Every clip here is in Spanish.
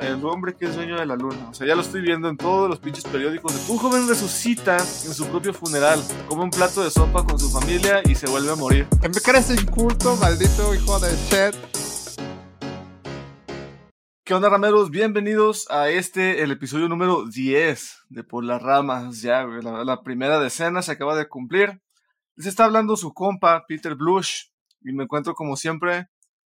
El hombre que es dueño de la luna. O sea, ya lo estoy viendo en todos los pinches periódicos. Un joven resucita en su propio funeral, come un plato de sopa con su familia y se vuelve a morir. ¿En qué crees inculto, maldito hijo de shit? ¿Qué onda, rameros? Bienvenidos a este, el episodio número 10 de Por las Ramas. Ya, la, la primera decena se acaba de cumplir. Les está hablando su compa, Peter Blush, y me encuentro como siempre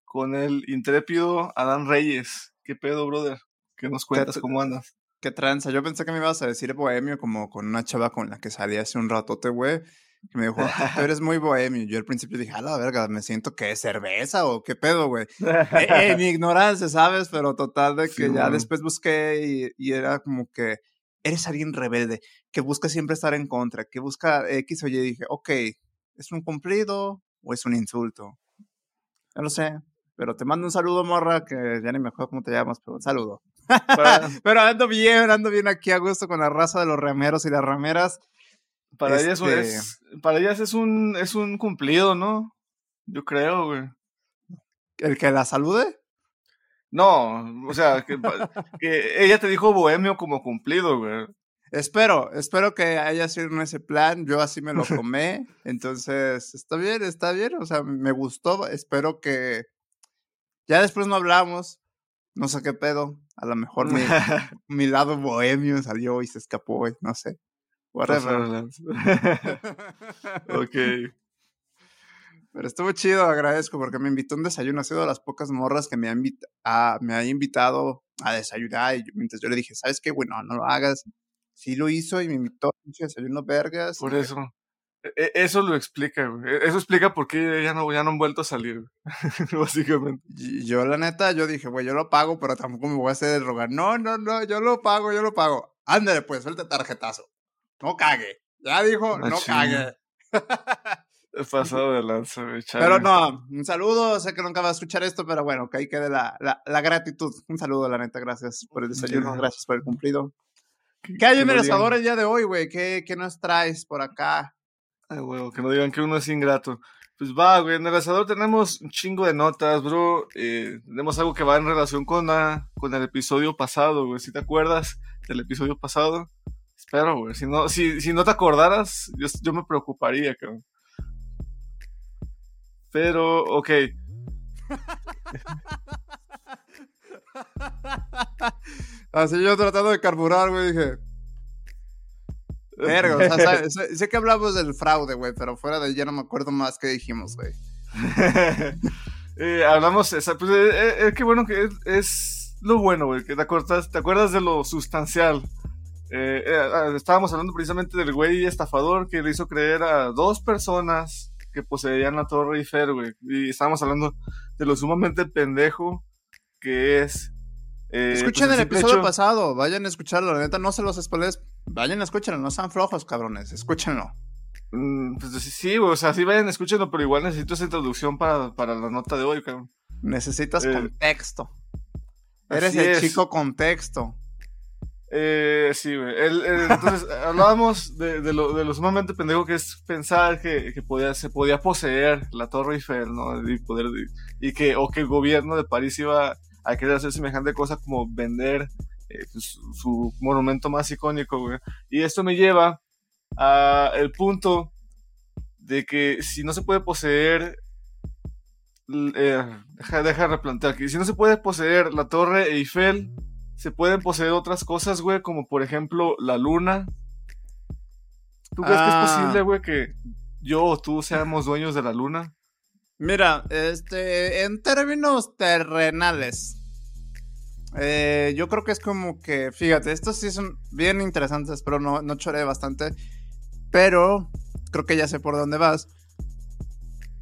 con el intrépido Adán Reyes. ¿Qué pedo, brother? ¿Qué nos cuentas? ¿Cómo andas? ¿Qué tranza? Yo pensé que me ibas a decir bohemio como con una chava con la que salí hace un ratote, güey. Que me dijo, tú eres muy bohemio. Yo al principio dije, a la verga, me siento que es cerveza o qué pedo, güey. eh, mi ignorancia, ¿sabes? Pero total de que ya después busqué y, y, era como que eres alguien rebelde, que busca siempre estar en contra, que busca X o Y. Y dije, ok, ¿es un cumplido o es un insulto? No lo sé, pero te mando un saludo, morra, que ya ni me acuerdo cómo te llamas, pero un saludo. pero ando bien, ando bien aquí a gusto con la raza de los rameros y las rameras. Para ellas este es, para ellas es un, es un cumplido, ¿no? Yo creo, güey. ¿El que la salude? No, o sea, que, que ella te dijo bohemio como cumplido, güey. Espero, espero que haya sido ese plan. Yo así me lo tomé. Entonces, está bien, está bien. O sea, me gustó. Espero que ya después no hablamos, no sé qué pedo. A lo mejor mi, mi lado bohemio salió y se escapó, no sé. Whatever. ok. Pero estuvo chido, agradezco, porque me invitó a un desayuno. Ha sido de las pocas morras que me ha, a, me ha invitado a desayunar. Y mientras yo le dije, ¿sabes qué, Bueno, no, lo hagas. Sí lo hizo y me invitó a un desayuno vergas. Por eso. E, eso lo explica, güey. E, eso explica por qué ya no, ya no han vuelto a salir, básicamente. Yo, la neta, yo dije, güey, yo lo pago, pero tampoco me voy a hacer rogar. No, no, no, yo lo pago, yo lo pago. Ándale, pues, suelta tarjetazo. No cague. Ya dijo, no cague. He pasado de lanza, güey. Pero no, un saludo. Sé que nunca va a escuchar esto, pero bueno, que ahí quede la, la, la gratitud. Un saludo, la neta. Gracias por el desayuno. Gracias por el cumplido. ¿Qué hay en el el día de hoy, güey? ¿Qué, ¿Qué nos traes por acá? Que no digan que uno es ingrato. Pues va, güey, en el asador tenemos un chingo de notas, bro. Eh, tenemos algo que va en relación con, la, con el episodio pasado, güey. Si te acuerdas del episodio pasado, espero, güey. Si no, si, si no te acordaras, yo, yo me preocuparía, cabrón. Pero, ok. Así yo tratando de carburar, güey, dije, Verga, o sea, sé, que hablamos del fraude, güey, pero fuera de ya no me acuerdo más qué dijimos, güey. eh, hablamos, pues, es eh, eh, que bueno que es, lo bueno, güey, que te acuerdas, te acuerdas de lo sustancial. Estábamos hablando precisamente del güey estafador que le hizo creer a dos personas que poseían la Torre Eiffel, güey. Y estábamos hablando de lo sumamente pendejo que es. Escuchen pues, el episodio pasado, vayan a escucharlo, la neta no se los spoilers Vayan, escúchenlo, no sean flojos, cabrones, escúchenlo. Mm, pues sí, o sea, sí vayan, escúchenlo, pero igual necesito esa introducción para, para la nota de hoy, cabrón. Necesitas eh, contexto. Eres el chico contexto. Eh, sí, güey. entonces, hablábamos de, de, lo, de lo sumamente pendejo que es pensar que, que podía, se podía poseer la Torre Eiffel, ¿no? Y, poder, y que, o que el gobierno de París iba a querer hacer semejante cosa como vender eh, su monumento más icónico, güey. Y esto me lleva a el punto de que si no se puede poseer eh, deja, deja de replantear que si no se puede poseer la torre Eiffel, se pueden poseer otras cosas, güey, como por ejemplo la luna. ¿Tú crees que es ah. posible, güey, que yo o tú seamos dueños de la luna? Mira, este, en términos terrenales, eh, yo creo que es como que, fíjate, estos sí son bien interesantes, pero no, no choré bastante. Pero creo que ya sé por dónde vas.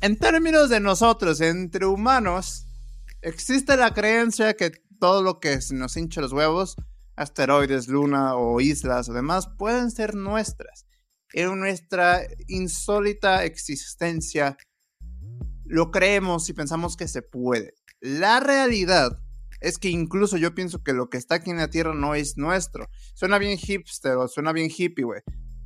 En términos de nosotros, entre humanos, existe la creencia que todo lo que nos hincha los huevos, asteroides, luna o islas o demás, pueden ser nuestras. En nuestra insólita existencia, lo creemos y pensamos que se puede. La realidad es que incluso yo pienso que lo que está aquí en la Tierra no es nuestro. Suena bien hipster o suena bien hippie, güey.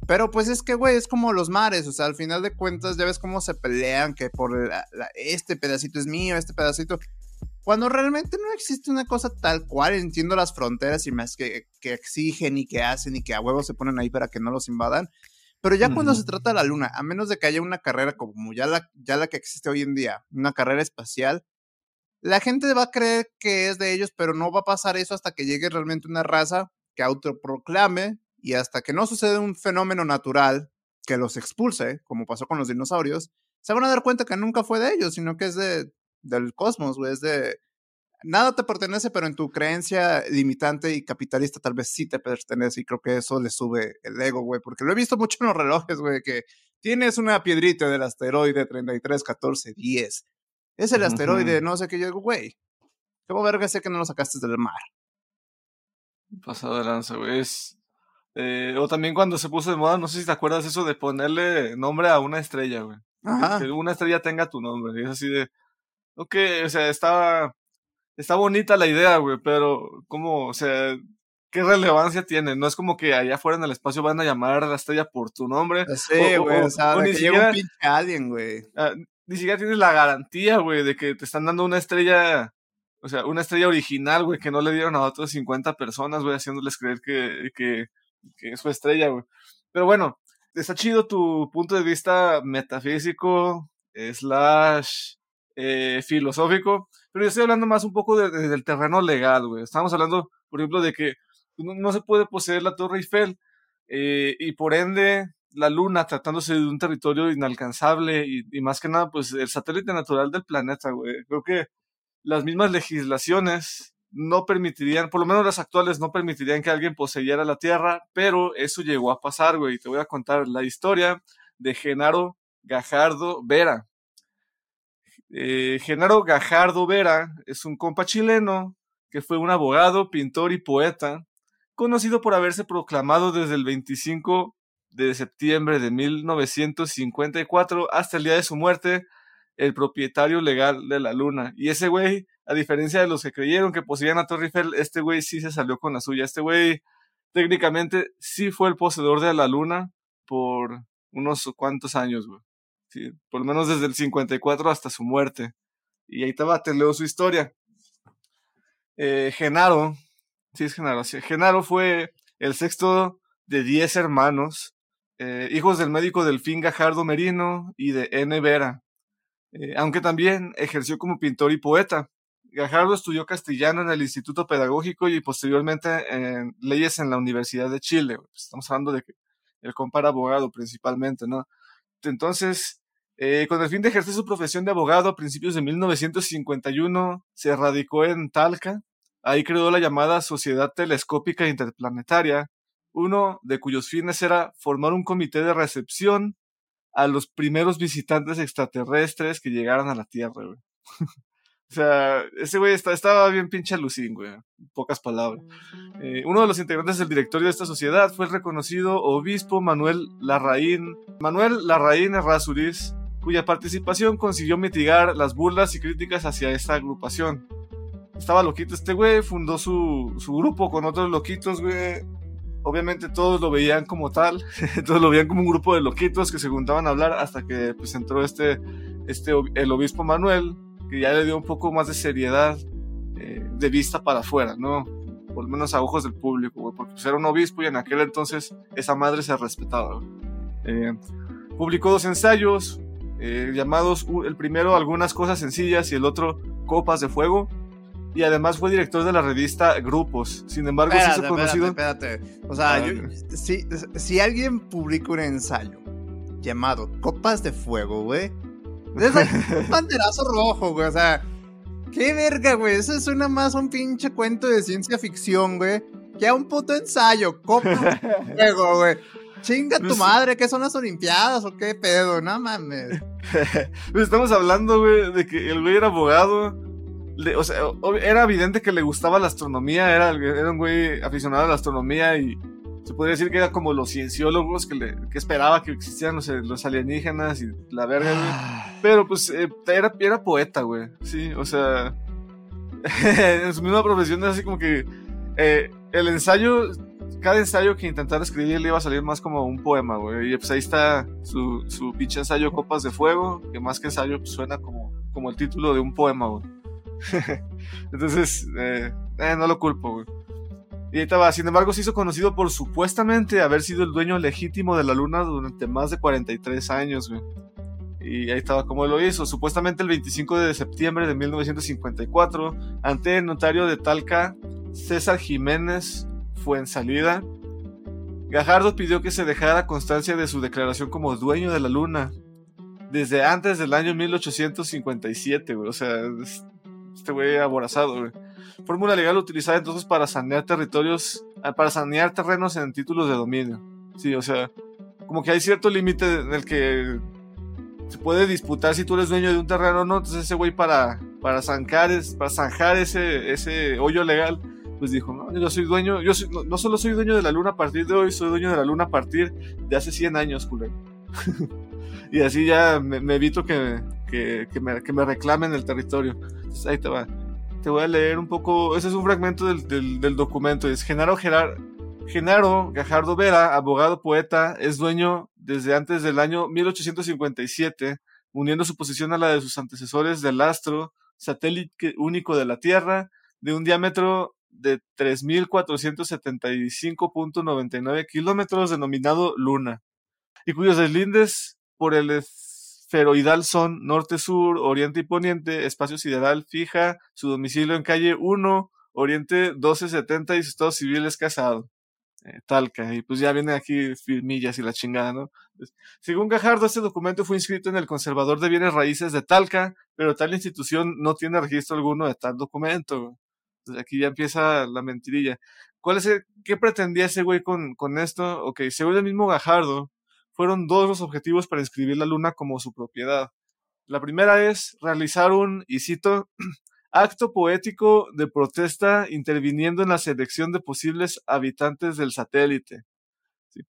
Pero pues es que, güey, es como los mares, o sea, al final de cuentas ya ves cómo se pelean, que por este pedacito es mío, este pedacito. Cuando realmente no existe una cosa tal cual, entiendo las fronteras y más que, que exigen y que hacen y que a huevos se ponen ahí para que no los invadan. Pero ya cuando se trata de la luna, a menos de que haya una carrera como ya la, ya la que existe hoy en día, una carrera espacial, la gente va a creer que es de ellos, pero no va a pasar eso hasta que llegue realmente una raza que autoproclame y hasta que no suceda un fenómeno natural que los expulse, como pasó con los dinosaurios, se van a dar cuenta que nunca fue de ellos, sino que es de, del cosmos, güey, es de... Nada te pertenece, pero en tu creencia limitante y capitalista tal vez sí te pertenece y creo que eso le sube el ego, güey, porque lo he visto mucho en los relojes, güey, que tienes una piedrita del asteroide 331410. Es el asteroide, no sé qué, yo digo, güey, ¿cómo verga sé que no lo sacaste del mar? Pasado de lanza, güey, es... Eh, o también cuando se puso de moda, no sé si te acuerdas eso de ponerle nombre a una estrella, güey. Que una estrella tenga tu nombre. Y es así de. Ok, o sea, está. Está bonita la idea, güey, pero ¿cómo? O sea, ¿qué relevancia tiene? No es como que allá afuera en el espacio van a llamar a la estrella por tu nombre. Sí, güey, o, sea, ni siquiera, un pinche alien, güey. Ah, ni siquiera tienes la garantía, güey, de que te están dando una estrella, o sea, una estrella original, güey, que no le dieron a otras 50 personas, güey, haciéndoles creer que, que, que es su estrella, güey. Pero bueno, está chido tu punto de vista metafísico, slash eh, filosófico, pero yo estoy hablando más un poco del terreno legal, güey. Estamos hablando, por ejemplo, de que no, se puede poseer la Torre Eiffel eh, y por ende la Luna tratándose de un territorio inalcanzable y, y, más que nada, pues el satélite natural del planeta, güey. Creo que las mismas legislaciones no permitirían, por lo menos las actuales, no permitirían que alguien poseyera la tierra, pero eso llegó a pasar, güey. Te voy a contar la historia de Genaro Gajardo Vera. Eh, Genaro Gajardo Vera es un compa chileno que fue un abogado, pintor y poeta, conocido por haberse proclamado desde el 25 de septiembre de 1954 hasta el día de su muerte el propietario legal de la luna. Y ese güey a diferencia de los que creyeron que poseían a Torre Eiffel, este güey sí se salió con la suya. Este güey técnicamente sí fue el poseedor de la luna por unos cuantos años, güey. Sí, por lo menos desde el 54 hasta su muerte. Y ahí va, te leo su historia. Eh, Genaro, sí es Genaro, sí. Genaro fue el sexto de diez hermanos, eh, hijos del médico Delfín Gajardo Merino y de N. Vera, eh, aunque también ejerció como pintor y poeta. Gajardo estudió castellano en el Instituto Pedagógico y posteriormente en leyes en la Universidad de Chile. Estamos hablando de que el compa abogado principalmente, ¿no? Entonces, eh, con el fin de ejercer su profesión de abogado a principios de 1951, se radicó en Talca. Ahí creó la llamada Sociedad Telescópica Interplanetaria, uno de cuyos fines era formar un comité de recepción a los primeros visitantes extraterrestres que llegaran a la Tierra. O sea, ese güey estaba bien pinche alucín, güey. pocas palabras. Eh, uno de los integrantes del directorio de esta sociedad fue el reconocido obispo Manuel Larraín, Manuel Larraín Errázuriz, cuya participación consiguió mitigar las burlas y críticas hacia esta agrupación. Estaba loquito este güey, fundó su, su grupo con otros loquitos, güey. Obviamente todos lo veían como tal, todos lo veían como un grupo de loquitos que se juntaban a hablar hasta que pues entró este, este, el obispo Manuel, que ya le dio un poco más de seriedad eh, de vista para afuera, ¿no? Por lo menos a ojos del público, porque pues, era un obispo y en aquel entonces esa madre se respetaba. Eh, publicó dos ensayos eh, llamados, el primero Algunas cosas sencillas y el otro Copas de Fuego. Y además fue director de la revista Grupos. Sin embargo, se hizo conocido. Espérate, O sea, si, si alguien publica un ensayo llamado Copas de Fuego, güey, es un banderazo rojo, güey. O sea, qué verga, güey. Eso suena más a un pinche cuento de ciencia ficción, güey. Que a un puto ensayo. Copa juego, güey. Chinga tu pues madre, ¿qué son las Olimpiadas o qué pedo? No mames. Pues estamos hablando, güey, de que el güey era abogado. O sea, era evidente que le gustaba la astronomía. Era, era un güey aficionado a la astronomía y se podría decir que era como los cienciólogos que, le, que esperaba que existieran los, alienígenas y la verga, güey. Ah. Pero pues eh, era, era poeta, güey. Sí, o sea, en su misma profesión es así como que eh, el ensayo, cada ensayo que intentara escribir le iba a salir más como un poema, güey. Y pues ahí está su, su pinche ensayo Copas de Fuego, que más que ensayo pues, suena como, como el título de un poema, güey. Entonces, eh, eh, no lo culpo, güey. Y ahí estaba, sin embargo, se hizo conocido por supuestamente haber sido el dueño legítimo de la luna durante más de 43 años, güey. Y ahí estaba cómo lo hizo. Supuestamente el 25 de septiembre de 1954, ante el notario de Talca, César Jiménez fue en salida. Gajardo pidió que se dejara constancia de su declaración como dueño de la luna desde antes del año 1857, güey. O sea, este güey aborazado, güey. Fórmula legal utilizada entonces para sanear territorios, ah, para sanear terrenos en títulos de dominio. Sí, o sea, como que hay cierto límite en el que se puede disputar si tú eres dueño de un terreno o no. Entonces ese güey para, para zanjar, para zanjar ese, ese hoyo legal, pues dijo, no, yo soy dueño, yo no, solo soy dueño de la luna a partir de hoy, soy dueño de la luna a partir de hace 100 años, culero. y así ya me, evito que, que, que, me, que, me, reclamen el territorio. Entonces ahí te va. Te voy a leer un poco, ese es un fragmento del, del, del documento. Es Genaro Gerard, Genaro Gajardo Vera, abogado poeta, es dueño desde antes del año 1857, uniendo su posición a la de sus antecesores del astro, satélite único de la Tierra, de un diámetro de 3.475.99 kilómetros, denominado Luna, y cuyos deslindes por el esferoidal son norte-sur, oriente y poniente, espacio sideral fija, su domicilio en calle 1, oriente 1270 y su estado civil es casado. Eh, Talca, y pues ya vienen aquí firmillas y la chingada, ¿no? Pues, según Gajardo, este documento fue inscrito en el Conservador de Bienes Raíces de Talca, pero tal institución no tiene registro alguno de tal documento. Entonces aquí ya empieza la mentirilla. ¿Cuál es el, ¿Qué pretendía ese güey con, con esto? Ok, según el mismo Gajardo, fueron dos los objetivos para inscribir la luna como su propiedad. La primera es realizar un, y cito, acto poético de protesta interviniendo en la selección de posibles habitantes del satélite. ¿Sí?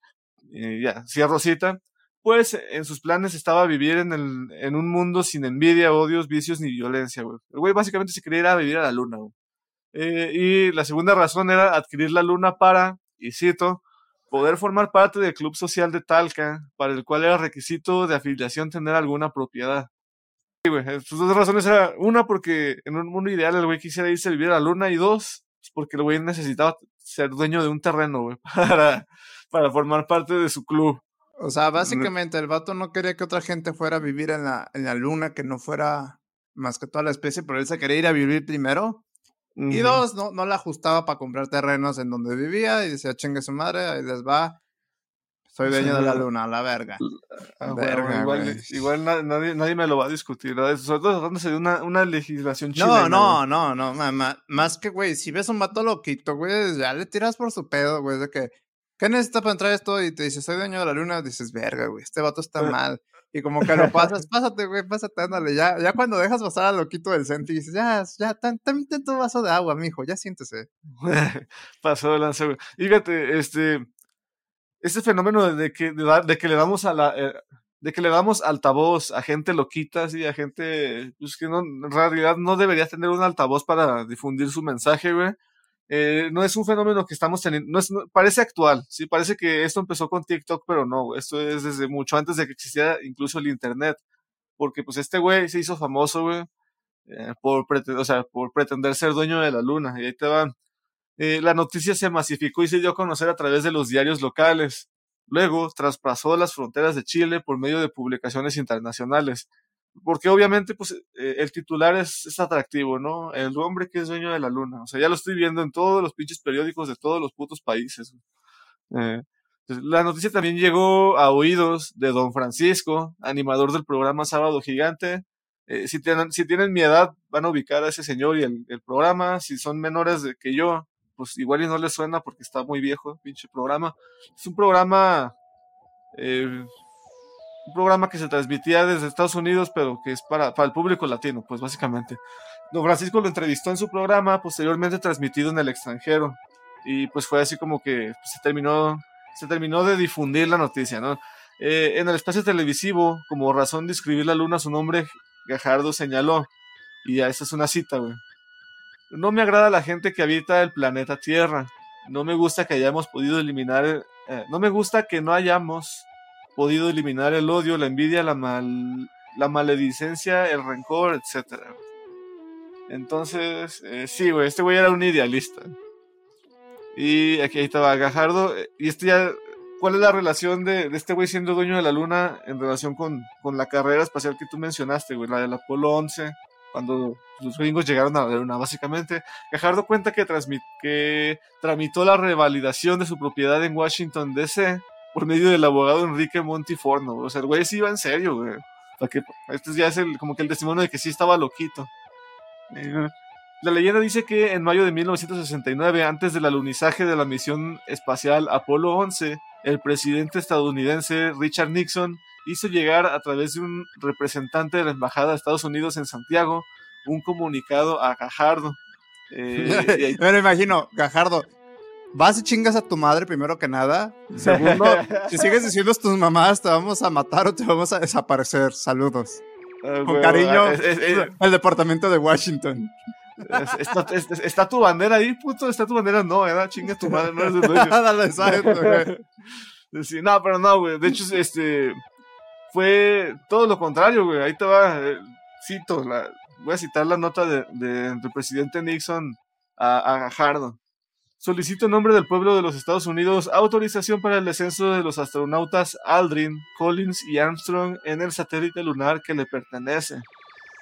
ya, cierro cita. Pues en sus planes estaba vivir en, el, en un mundo sin envidia, odios, vicios ni violencia. El güey básicamente se quería ir a vivir a la luna. Eh, y la segunda razón era adquirir la luna para, y cito, poder formar parte del club social de Talca, para el cual era requisito de afiliación tener alguna propiedad. Sí, güey. Sus dos razones eran, una, porque en un mundo ideal el güey quisiera irse a vivir a la luna, y dos, pues, porque el güey necesitaba ser dueño de un terreno, güey, para, para formar parte de su club. O sea, básicamente el vato no quería que otra gente fuera a vivir en la, en la luna, que no fuera más que toda la especie, pero él se quería ir a vivir primero. Y dos, no, no le ajustaba para comprar terrenos en donde vivía y decía, chingue su madre, ahí les va, soy dueño de la luna, la verga. Ah, verga igual, igual nadie, nadie, me lo va a discutir. Sobre todo tratándose de una, una legislación chilena. No, no, no, no. Más, que, güey, si ves un vato loquito, güey, ya le tiras por su pedo, güey. De que, ¿qué necesitas para entrar esto? Y te dice, soy dueño de la luna. Dices, verga, güey, este vato está mal. Y como que lo pasas, pásate, güey, pásate, ándale. Ya, ya cuando dejas pasar al loquito del centro y dices, ya, ya, también ten tu vaso de agua, mijo, ya siéntese. Pasó de lanza, güey. Fíjate, este este fenómeno de que, de, que le damos a la, eh, de que le damos altavoz a gente loquita, así, a gente pues, que no, en realidad no debería tener un altavoz para difundir su mensaje, güey. Eh, no es un fenómeno que estamos teniendo, no es, parece actual, sí, parece que esto empezó con TikTok, pero no, esto es desde mucho antes de que existiera incluso el Internet, porque pues este güey se hizo famoso, güey, eh, por, o sea, por pretender ser dueño de la luna, y ahí te van. Eh, la noticia se masificó y se dio a conocer a través de los diarios locales. Luego traspasó las fronteras de Chile por medio de publicaciones internacionales. Porque obviamente pues, eh, el titular es, es, atractivo, ¿no? El hombre que es dueño de la luna. O sea, ya lo estoy viendo en todos los pinches periódicos de todos los putos países. Eh, la noticia también llegó a oídos de don Francisco, animador del programa Sábado Gigante, si, tienen, si tienen mi edad, van a ubicar a ese señor y el, programa. Si son menores de que yo, pues igual y no le suena porque está muy viejo, pinche programa. Es un programa, eh, un programa que se transmitía desde Estados Unidos, pero que es para, para el público latino, pues básicamente. Don Francisco lo entrevistó en su programa, posteriormente transmitido en el extranjero. Y pues fue así como que pues, se terminó, se terminó de difundir la noticia, ¿no? Eh, en el espacio televisivo, como razón de escribir la luna, su nombre Gajardo señaló. Y ya esa es una cita, güey. No me agrada la gente que habita el planeta Tierra. No me gusta que hayamos podido eliminar. Eh, no me gusta que no hayamos podido eliminar el odio, la envidia, la mal, la maledicencia, el rencor, etc. Entonces, eh, sí, güey, este güey era un idealista. Y aquí estaba Gajardo. Eh, y este ya, ¿cuál es la relación de, este güey siendo dueño de la luna en relación con, con, la carrera espacial que tú mencionaste, güey? La del Apolo 11, cuando los gringos llegaron a la luna, básicamente. Gajardo cuenta que, que tramitó la revalidación de su propiedad en Washington, D.C. por medio del abogado Enrique Montiforno. O sea, el güey sí iba en serio, güey. Este ya es el, como que el testimonio de que sí estaba loquito. Eh, la leyenda dice que en mayo de 1969, antes del alunizaje de la misión espacial Apolo 11, el presidente estadounidense Richard Nixon hizo llegar a través de un representante de la Embajada de Estados Unidos en Santiago un comunicado a Gajardo. Eh, Me lo imagino, Gajardo, vas y chingas a tu madre primero que nada. Segundo, si sigues diciendo a tus mamás, te vamos a matar o te vamos a desaparecer. Saludos. Ah, Con cariño, el departamento de Washington. Está, tu bandera ahí, puto, está tu bandera, no, ¿verdad? Chinga tu madre, no es el dueño. sí, no, pero no, güey. De hecho, este fue todo lo contrario, güey. Ahí te va, eh, cito, la, voy a citar la nota de, del presidente Nixon a, a Gajardo. Solicito en nombre del pueblo de los Estados Unidos autorización para el descenso de los astronautas Aldrin, Collins y Armstrong en el satélite lunar que le pertenece.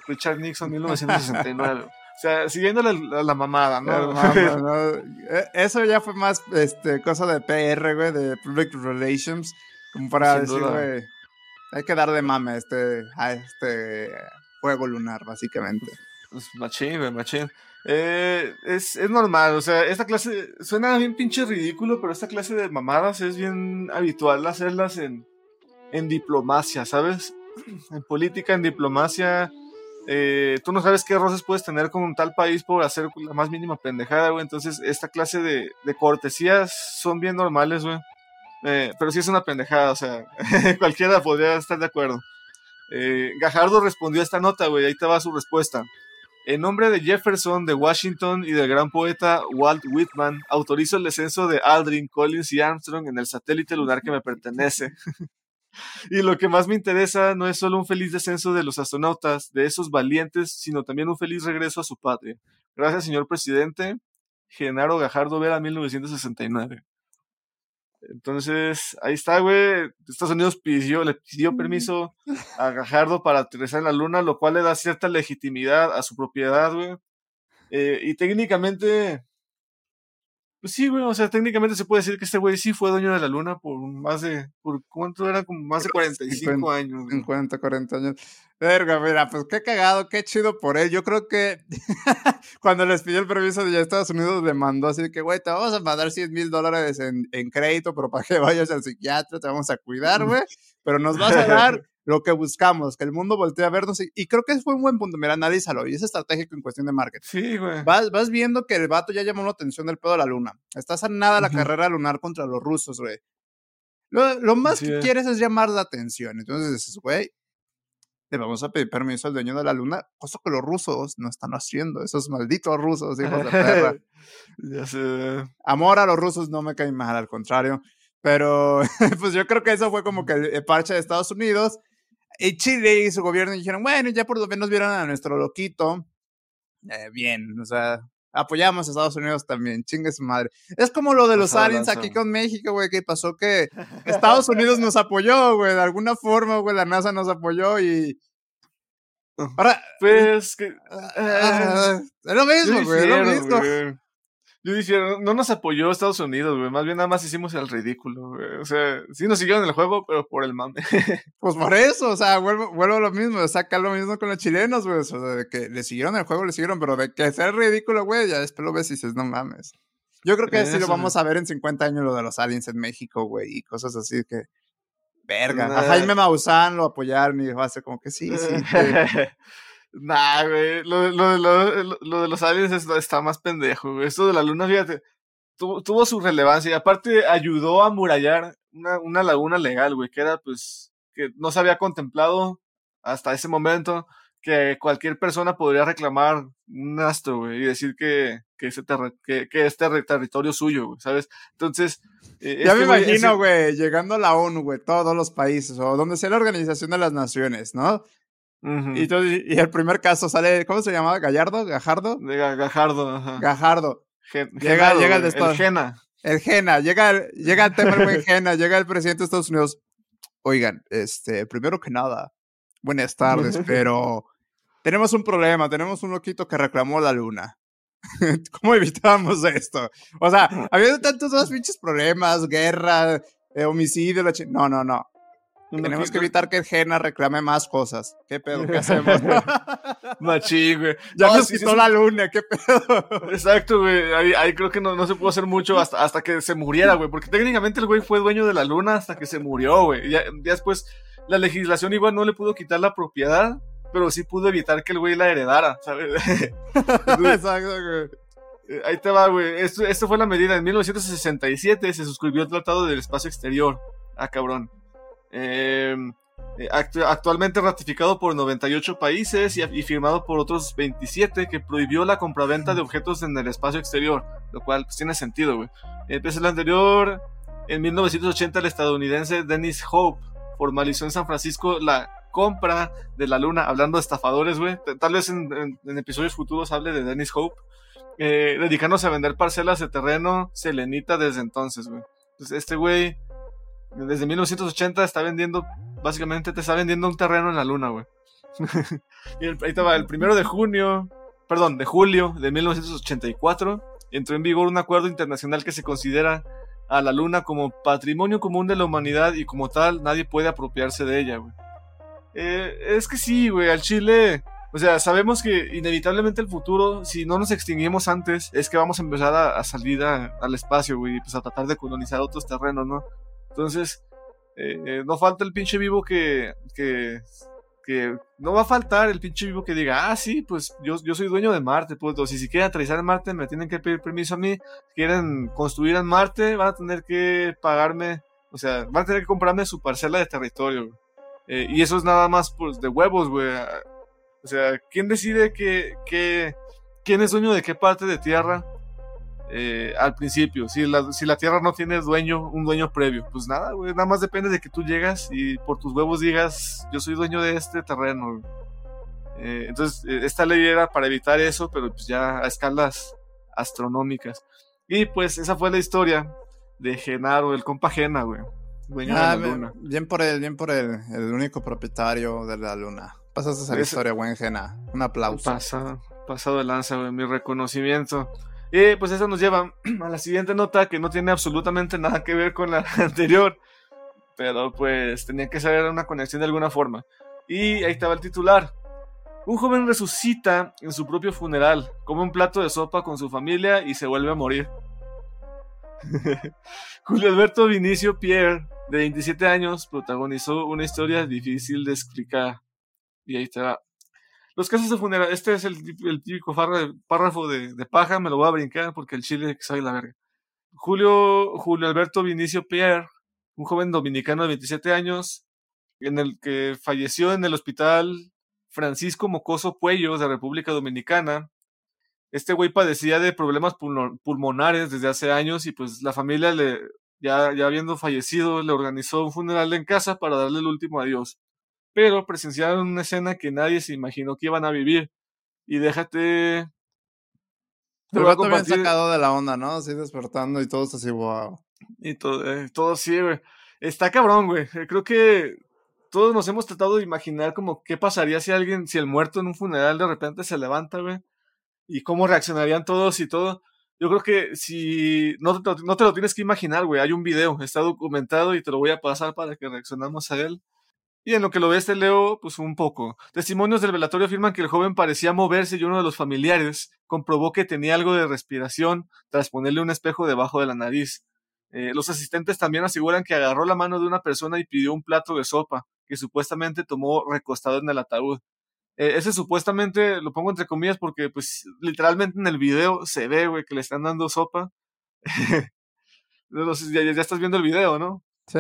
Richard Nixon, 1969. O sea, siguiendo la, la, mamada, ¿no? E, eso ya fue más este, cosa de PR, güey, de Public Relations, como para decir, güey, hay que dar de mame a este, a este juego lunar, básicamente. Pues machín, güey, machín. Eh, es, es, normal, o sea, esta clase suena bien pinche ridículo, pero esta clase de mamadas es bien habitual hacerlas en, en diplomacia, ¿sabes? En política, en diplomacia, eh, tú no sabes qué roces puedes tener con un tal país por hacer la más mínima pendejada, güey. Entonces, esta clase de, de cortesías son bien normales, güey. Eh, pero sí es una pendejada, o sea, cualquiera podría estar de acuerdo. Eh, Gajardo respondió a esta nota, güey, ahí te va su respuesta. En nombre de Jefferson, de Washington y del gran poeta Walt Whitman, autorizo el descenso de Aldrin, Collins y Armstrong en el satélite lunar que me pertenece. y lo que más me interesa no es solo un feliz descenso de los astronautas, de esos valientes, sino también un feliz regreso a su patria. Gracias, señor presidente. Genaro Gajardo Vera, 1969. Entonces, ahí está, güey. Estados Unidos pidió, le pidió permiso a Gajardo para aterrizar en la luna, lo cual le da cierta legitimidad a su propiedad, güey. Eh, y técnicamente, pues sí, güey, o sea, técnicamente se puede decir que este güey sí fue dueño de la luna por más de, por cuánto era, como más de 45 años. 50, 40 años. Verga, mira, pues qué cagado, qué chido por él. Yo creo que cuando les pidió el permiso de Estados Unidos le mandó así que, güey, te vamos a mandar 100 mil dólares en, en crédito, pero para que vayas al psiquiatra, te vamos a cuidar, güey, pero nos vas a dar lo que buscamos, que el mundo voltee a vernos. Y, creo que fue un buen punto. Mira, analízalo. Y es estratégico en cuestión de marketing. Sí, güey. Vas, vas viendo que el vato ya llamó la atención del pedo de la luna. Estás a nada la carrera lunar contra los rusos, güey. Lo, más que quieres es llamar la atención. Entonces dices, güey, le vamos a pedir permiso al dueño de la luna, cosa que los rusos no están haciendo. Esos malditos rusos, hijos de perra. ya sé. Amor a los rusos no me cae mal, al contrario. Pero, pues yo creo que eso fue como que el parche de Estados Unidos y Chile y su gobierno dijeron, bueno, ya por lo menos vieron a nuestro loquito. Eh, bien, o sea, apoyamos a Estados Unidos también, chingue su madre. Es como lo de los aliens aquí con México, güey, que pasó que Estados Unidos nos apoyó, güey, de alguna forma, güey, la NASA nos apoyó y... Ahora, pues, que... Ah, es lo mismo, güey, es lo mismo. Yo dije, no nos apoyó Estados Unidos, güey. Más bien nada más hicimos el ridículo, güey. O sea, sí nos siguieron el juego, pero por el mame. pues por eso, o sea, vuelvo, vuelvo a lo mismo. O sea, acá lo mismo con los chilenos, güey. O sea, de que le siguieron el juego, le siguieron, pero de que sea ridículo, güey, ya después lo ves y dices, no mames. Yo creo que así lo vamos a ver en 50 años, lo de los aliens en México, güey, y cosas así que. Verga. A Jaime Maussan lo apoyaron y dijo hace como que sí, sí. Nah, güey. Lo, lo, lo, lo, de los aliens está más pendejo, güey. Esto de la luna, fíjate, tuvo, tuvo su relevancia y aparte ayudó a murallar una, una laguna legal, güey, que era pues que no se había contemplado hasta ese momento que cualquier persona podría reclamar un astro, güey, y decir que, que, ese que, que es territorio suyo, güey, ¿sabes? Entonces... Eh, ya me imagino, güey, llegando a la ONU, güey, todos los países, o donde sea la Organización de las Naciones, ¿no? Y, entonces, y el primer caso sale, ¿cómo se llamaba? ¿Gallardo? ¿Gajardo? De Gajardo, ajá. Gajardo. llega, llega el, el Gena. El Gena, llega, llega el tema del Gena, llega el presidente de Estados Unidos. Oigan, este, primero que nada, buenas tardes, pero tenemos un problema, tenemos un loquito que reclamó la luna. ¿Cómo evitamos esto? O sea, habiendo tantos pinches problemas, guerra, eh, homicidio, no, no, no. Tenemos que evitar que el Gena reclame más cosas. ¿Qué pedo? ¿Qué hacemos? Machín, güey. Ya nos quitó la luna, ¿qué pedo? Exacto, güey. Ahí, creo que no, no, se pudo hacer mucho hasta, hasta que se muriera, güey. Porque técnicamente el güey fue dueño de la luna hasta que se murió, güey. Ya, ya después la legislación igual no le pudo quitar la propiedad, pero sí pudo evitar que el güey la heredara, ¿sabes? Exacto, güey. Eh, ahí te va, güey. Esto, esto fue la medida. En 1967 se suscribió el Tratado del Espacio Exterior. Ah, cabrón. Em, eh, actualmente ratificado por 98 países y, firmado por otros 27 que prohibió la compraventa de objetos en el espacio exterior, lo cual pues, tiene sentido, güey. Entonces el anterior, en 1980 el estadounidense Dennis Hope formalizó en San Francisco la compra de la luna, hablando de estafadores, güey. Tal vez en, episodios futuros hable de Dennis Hope, eh, dedicándose a vender parcelas de terreno selenita desde entonces, güey. Entonces este güey desde 1980 está vendiendo, básicamente te está vendiendo un terreno en la luna, güey. y ahí estaba, el primero de junio, perdón, de julio de 1984, entró en vigor un acuerdo internacional que se considera a la luna como patrimonio común de la humanidad y como tal nadie puede apropiarse de ella, güey. Eh, es que sí, güey, al Chile, o sea, sabemos que inevitablemente el futuro, si no nos extinguimos antes, es que vamos a empezar a, salir al espacio, güey, pues a tratar de colonizar otros terrenos, ¿no? Entonces, eh, eh, no falta el pinche vivo que, que, que, no va a faltar el pinche vivo que diga, ah, sí, pues yo, yo soy dueño de Marte, pues, si, si quieren aterrizar en Marte me tienen que pedir permiso a mí, si quieren construir en Marte van a tener que pagarme, o sea, van a tener que comprarme su parcela de territorio, eh, y eso es nada más, pues, de huevos, güey. O sea, ¿quién decide que, que, quién es dueño de qué parte de tierra? Eh, al principio. Si la, si la tierra no tiene dueño, un dueño previo, pues nada, güey, nada más depende de que tú llegas y por tus huevos digas, yo soy dueño de este terreno. Eh, entonces, eh, esta ley era para evitar eso, pero pues ya a escalas astronómicas. Y pues esa fue la historia de Genaro, el compa Gena, güey. Dueño de la ah, luna. Bien por él, bien por él, el único propietario de la luna. Pasaste esa historia, buen Gena. Un aplauso. Pasa, pasado de lanza, güey, mi reconocimiento. Pues eso nos lleva a la siguiente nota que no tiene absolutamente nada que ver con la anterior, pero pues tenía que ser una conexión de alguna forma. Y ahí estaba el titular. Un joven resucita en su propio funeral, come un plato de sopa con su familia y se vuelve a morir. Julio Alberto Vinicio Pierre, de 27 años, protagonizó una historia difícil de explicar. Y ahí está los casos de funeral, este es el, típico párrafo de, paja, me lo voy a brincar porque el chile sabe la verga. Julio, Julio Alberto Vinicio Pierre, un joven dominicano de 27 años, en el que falleció en el hospital Francisco Mocoso Puello de República Dominicana. Este güey padecía de problemas pulmonares desde hace años y pues la familia le, ya, ya habiendo fallecido, le organizó un funeral en casa para darle el último adiós pero presenciaron una escena que nadie se imaginó que iban a vivir. Y déjate. Te a compartir. sacado de la onda, ¿no? Así despertando y todos así, wow. Y todo, eh, todo así, güey. Está cabrón, güey. Eh, creo que todos nos hemos tratado de imaginar como qué pasaría si alguien, si el muerto en un funeral de repente se levanta, güey. Y cómo reaccionarían todos y todo. Yo creo que si no te, no te lo tienes que imaginar, güey. Hay un video, está documentado y te lo voy a pasar para que reaccionemos a él. Y en lo que lo ves te leo, pues un poco. Testimonios del velatorio afirman que el joven parecía moverse y uno de los familiares comprobó que tenía algo de respiración tras ponerle un espejo debajo de la nariz. Eh, los asistentes también aseguran que agarró la mano de una persona y pidió un plato de sopa, que supuestamente tomó recostado en el ataúd. Eh, ese supuestamente lo pongo entre comillas porque, pues, literalmente en el video se ve, güey, que le están dando sopa. ya, ya estás viendo el video, ¿no? Sí.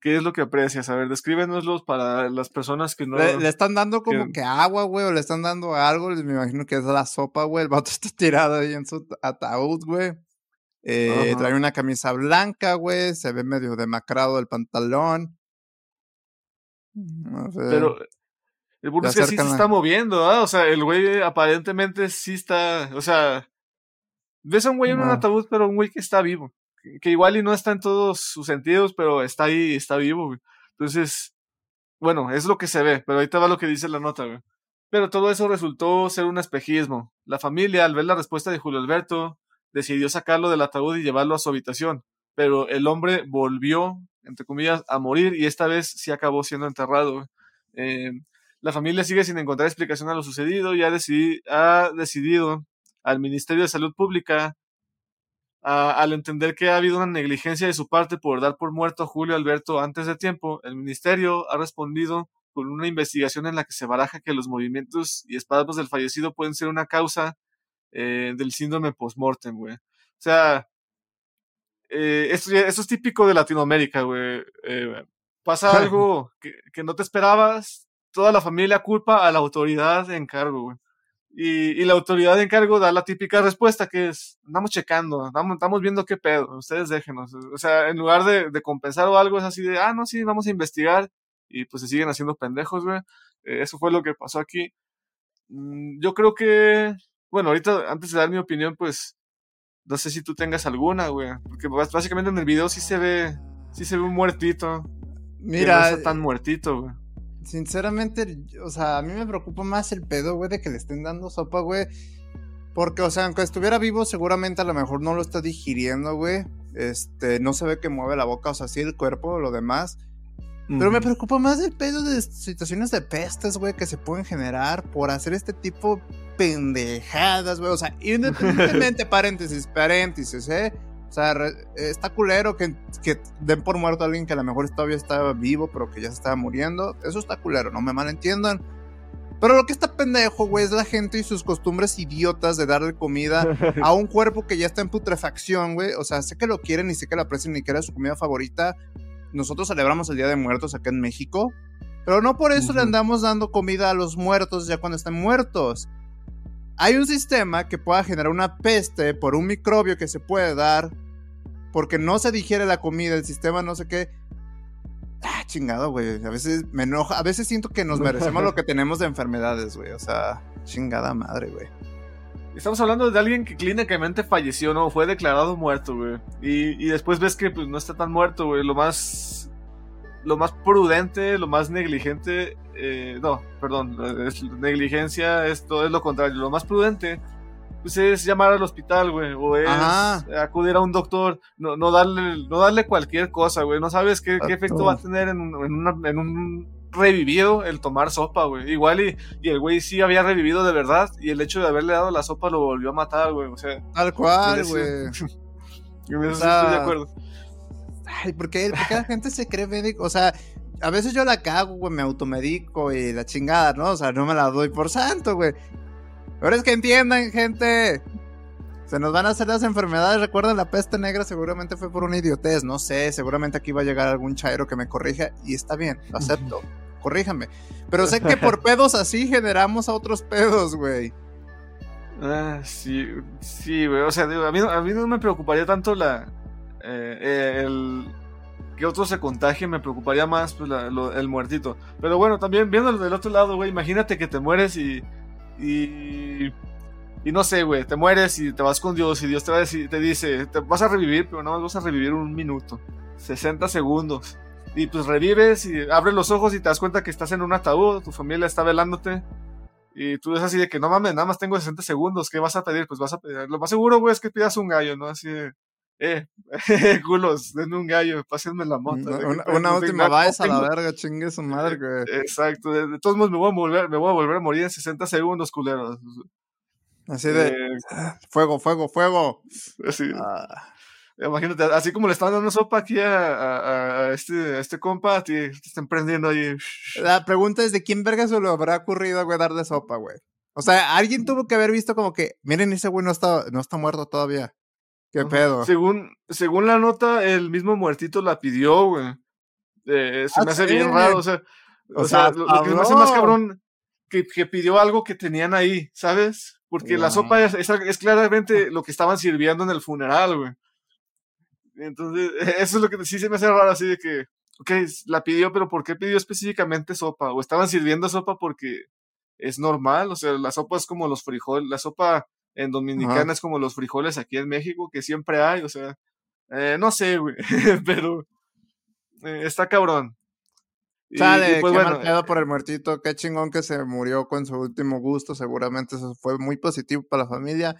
¿Qué es lo que aprecias? A ver, descríbenoslos para las personas que no. Le, están dando como que... agua, güey, o le están dando algo. Me imagino que es la sopa, güey. El vato está tirado ahí en su ataúd, güey. Eh, trae una camisa blanca, güey. Se ve medio demacrado el pantalón. No sé. Pero El punto es que sí se está moviendo, ¿ah? O sea, el güey aparentemente sí está, o sea, ves a un güey en un ataúd, pero un güey que está vivo. Que, igual y no está en todos sus sentidos, pero está ahí, está vivo, güey. Entonces, bueno, es lo que se ve, pero ahorita va lo que dice la nota. Pero todo eso resultó ser un espejismo. La familia, al ver la respuesta de Julio Alberto, decidió sacarlo del ataúd y llevarlo a su habitación. Pero el hombre volvió, entre comillas, a morir y esta vez sí acabó siendo enterrado. Eh, la familia sigue sin encontrar explicación a lo sucedido y ha, ha decidido al Ministerio de Salud Pública al entender que ha habido una negligencia de su parte por dar por muerto a Julio Alberto antes de tiempo, el ministerio ha respondido con una investigación en la que se baraja que los movimientos y espasmos del fallecido pueden ser una causa eh, del síndrome postmortem, güey. O sea, eh, esto, es típico de Latinoamérica, güey. Eh, pasa algo que, que, no te esperabas, toda la familia culpa a la autoridad en cargo, güey. Y, la autoridad de encargo da la típica respuesta que es, andamos checando, estamos, viendo qué pedo, ustedes déjenos. O sea, en lugar de, compensar o algo, es así de, ah, no, sí, vamos a investigar. Y pues se siguen haciendo pendejos, güey. Eh, eso fue lo que pasó aquí. Mm, yo creo que, bueno, ahorita, antes de dar mi opinión, pues, no sé si tú tengas alguna, güey. Porque básicamente en el video sí se ve, sí se ve un muertito. Mira. no está tan muertito, güey. Sinceramente, o sea, a mí me preocupa más el pedo, güey, de que le estén dando sopa, güey. Porque, o sea, aunque estuviera vivo, seguramente a lo mejor no lo está digiriendo, güey. Este, no se ve que mueve la boca, o sea, sí el cuerpo, lo demás. Pero me preocupa más el pedo de situaciones de pestes, güey, que se pueden generar por hacer este tipo pendejadas, güey. O sea, independientemente, paréntesis, paréntesis, ¿eh? O sea, está culero que, que, den por muerto a alguien que a lo mejor todavía estaba vivo, pero que ya se estaba muriendo. Eso está culero, no me malentiendan. Pero lo que está pendejo, güey, es la gente y sus costumbres idiotas de darle comida a un cuerpo que ya está en putrefacción, güey. O sea, sé que lo quieren y sé que lo aprecian y que era su comida favorita. Nosotros celebramos el Día de Muertos acá en México. Pero no por eso le andamos dando comida a los muertos ya cuando están muertos hay un sistema que pueda generar una peste por un microbio que se puede dar porque no se digiere la comida, el sistema no sé qué. Ah, chingado, güey. A veces me enoja, a veces siento que nos merecemos lo que tenemos de enfermedades, güey. O sea, chingada madre, güey. Estamos hablando de alguien que clínicamente falleció, ¿no? Fue declarado muerto, güey. Y, y después ves que pues, no está tan muerto, güey. Lo más lo más prudente, lo más negligente, eh, no, perdón, es negligencia, esto es lo contrario, lo más prudente pues es llamar al hospital, güey, o es acudir a un doctor, no, no, darle, no darle cualquier cosa, güey, no sabes qué, qué efecto va a tener en, en, un revivido el tomar sopa, güey, igual y, y el güey sí había revivido de verdad y el hecho de haberle dado la sopa lo volvió a matar, güey, o sea. Tal cual, güey. estoy de acuerdo. Ay, ¿por qué, la gente se cree médico? O sea, a veces yo la cago, güey, me automedico y la chingada, ¿no? O sea, no me la doy por santo, güey. Pero es que entiendan, gente. Se nos van a hacer las enfermedades. Recuerden, la peste negra seguramente fue por una idiotez. No sé, seguramente aquí va a llegar algún chairo que me corrija. Y está bien, lo acepto. Corríjame. Pero sé que por pedos así generamos a otros pedos, güey. Ah, sí, sí, güey. O sea, a, mí, a mí no me preocuparía tanto la, eh, el que otro se contagie me preocuparía más pues, el muertito. Pero bueno, también viéndolo del otro lado, güey, imagínate que te mueres y, y, y no sé, güey, te mueres y te vas con Dios y Dios te, va a decir, te dice, te vas a revivir, pero no vas a revivir un minuto, 60 segundos. Y pues revives y abres los ojos y te das cuenta que estás en un ataúd, tu familia está velándote. Y tú es así de que no mames, nada más tengo 60 segundos, ¿qué vas a pedir? Pues vas a pedir. Lo más seguro, güey, es que pidas un gallo, ¿no? Así de, eh, culos, denme un gallo, pásenme la moto. Una, última vez a la verga, chingue su madre, eh, güey. Exacto, de, todos modos me voy, a volver, me voy a volver a morir en 60 segundos, culeros. Así de, eh, fuego, fuego, fuego. Así. Ah. Imagínate, así como le están dando sopa aquí a, a, este, este compa, te, están prendiendo ahí. La pregunta es de quién verga se lo habrá ocurrido, güey, darle sopa, güey. O sea, alguien tuvo que haber visto como que, miren, ese güey no está, no está muerto todavía. ¿Qué pedo? Según, según la nota, el mismo muertito la pidió, güey. Eh, se me ah, hace bien raro, o sea, o, sea, lo, que me hace más cabrón, que, que, pidió algo que tenían ahí, ¿sabes? Porque la sopa es, es, claramente lo que estaban sirviendo en el funeral, güey. Entonces, eso es lo que sí se me hace raro, así de que, ok, la pidió, pero ¿por qué pidió específicamente sopa? ¿O estaban sirviendo sopa porque es normal? O sea, la sopa es como los frijoles, la sopa en Dominicana es como los frijoles aquí en México, que siempre hay, o sea, eh, no sé, güey, pero eh, está cabrón. Sale, pues, qué bueno, por el muertito, qué chingón que se murió con su último gusto, seguramente eso fue muy positivo para la familia.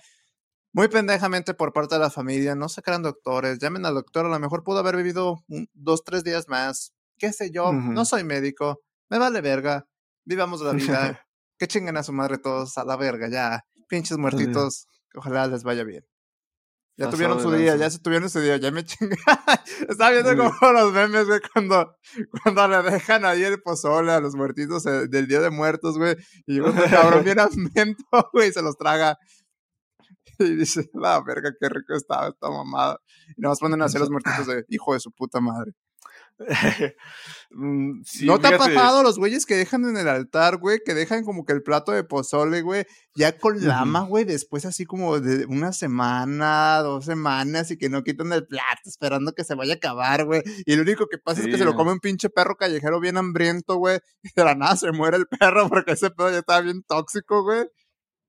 Muy pendejamente por parte de la familia, no se crean doctores, llamen al doctor, a lo mejor pudo haber vivido dos, tres días más, qué sé yo, no soy médico, me vale verga, vivamos la vida, que chinguen a su madre todos a la verga, ya, pinches muertitos, ojalá les vaya bien. Ya tuvieron su día, ya se tuvieron su día, ya me chingué. Estaba viendo como los memes, güey, cuando, cuando le dejan ahí el pozole a los muertitos eh, del Día de Muertos, güey. Y llega un cabrón bien hambriento, güey, y se los traga. Y dice, la verga, qué rico estaba esta mamada. Y nos ponen a hacer los muertitos de hijo de su puta madre. Mm, ¿No te ha pasado los güeyes que dejan en el altar, güey? Que dejan como que el plato de pozole, güey, ya con lama, güey, después así como de una semana, dos semanas y que no quitan el plato esperando que se vaya a acabar, güey. Y lo único que pasa es que se lo come un pinche perro callejero bien hambriento, güey. Y de la nada se muere el perro porque ese pedo ya estaba bien tóxico, güey.